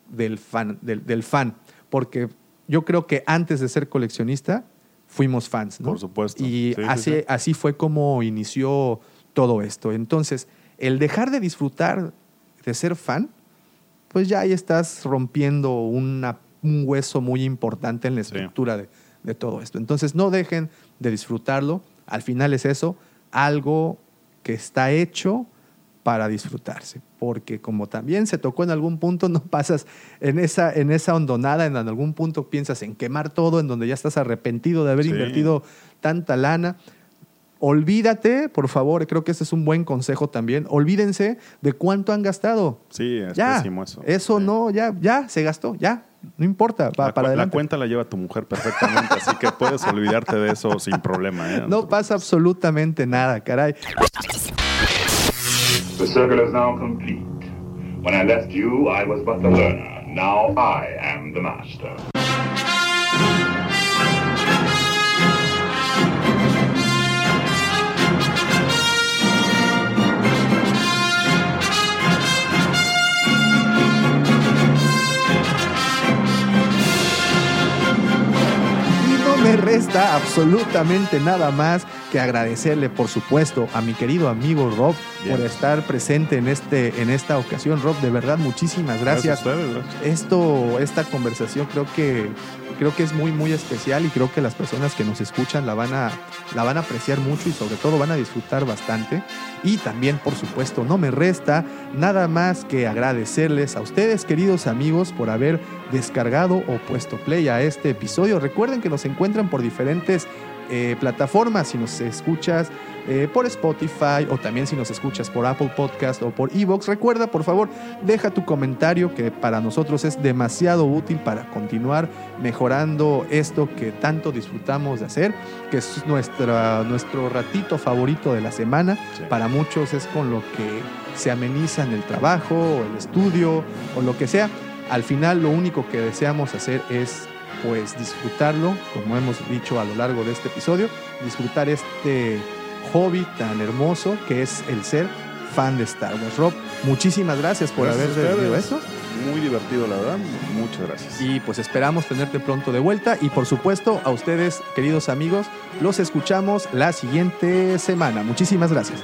del fan, del, del fan. Porque yo creo que antes de ser coleccionista fuimos fans, ¿no? Por supuesto. Y Sí, sí, así, sí. así fue como inició todo esto. Entonces, el dejar de disfrutar de ser fan, pues ya ahí estás rompiendo una- un hueso muy importante en la Sí. estructura de, de todo esto. Entonces, no dejen de disfrutarlo. Al final es eso, algo que está hecho para disfrutarse. Porque como también se tocó en algún punto, <laughs> no pasas en esa, en esa hondonada, en algún punto piensas en quemar todo, en donde ya estás arrepentido de haber Sí. invertido tanta lana. Olvídate, por favor, creo que ese es un buen consejo también. Olvídense de cuánto han gastado. Sí, es ya, pésimo eso. Sí. no, ya, ya, se gastó, ya, no importa, va la, para cu- la adelante. cuenta la lleva tu mujer perfectamente, así que puedes olvidarte de eso sin problema. ¿eh? No pasa absolutamente nada, caray. The circle is now complete. When I left you, I was but the learner. Now I am the master. Me resta absolutamente nada más que agradecerle, por supuesto, a mi querido amigo Rob Bien. por estar presente en, este, en esta ocasión. Rob, de verdad, muchísimas gracias. a ustedes, gracias. Esto, esta conversación creo que, creo que es muy, muy especial y creo que las personas que nos escuchan la van, a, la van a apreciar mucho y sobre todo van a disfrutar bastante. Y también, por supuesto, no me resta nada más que agradecerles a ustedes, queridos amigos, por haber descargado o puesto play a este episodio. Recuerden que nos encuentran por diferentes eh, plataformas, si nos escuchas eh, por Spotify o también si nos escuchas por Apple Podcast o por Evox. Recuerda, por favor, deja tu comentario que para nosotros es demasiado útil para continuar mejorando esto que tanto disfrutamos de hacer, que es nuestra, nuestro ratito favorito de la semana. Sí. Para muchos es con lo que se ameniza en el trabajo o el estudio o lo que sea. Al final lo único que deseamos hacer es pues disfrutarlo, como hemos dicho a lo largo de este episodio, disfrutar este hobby tan hermoso que es el ser fan de Star Wars. Rob, muchísimas gracias por Gracias haber ustedes. esto. Muy divertido, la verdad. Muchas gracias. Y pues esperamos tenerte pronto de vuelta. Y por supuesto, a ustedes, queridos amigos, los escuchamos la siguiente semana. Muchísimas gracias.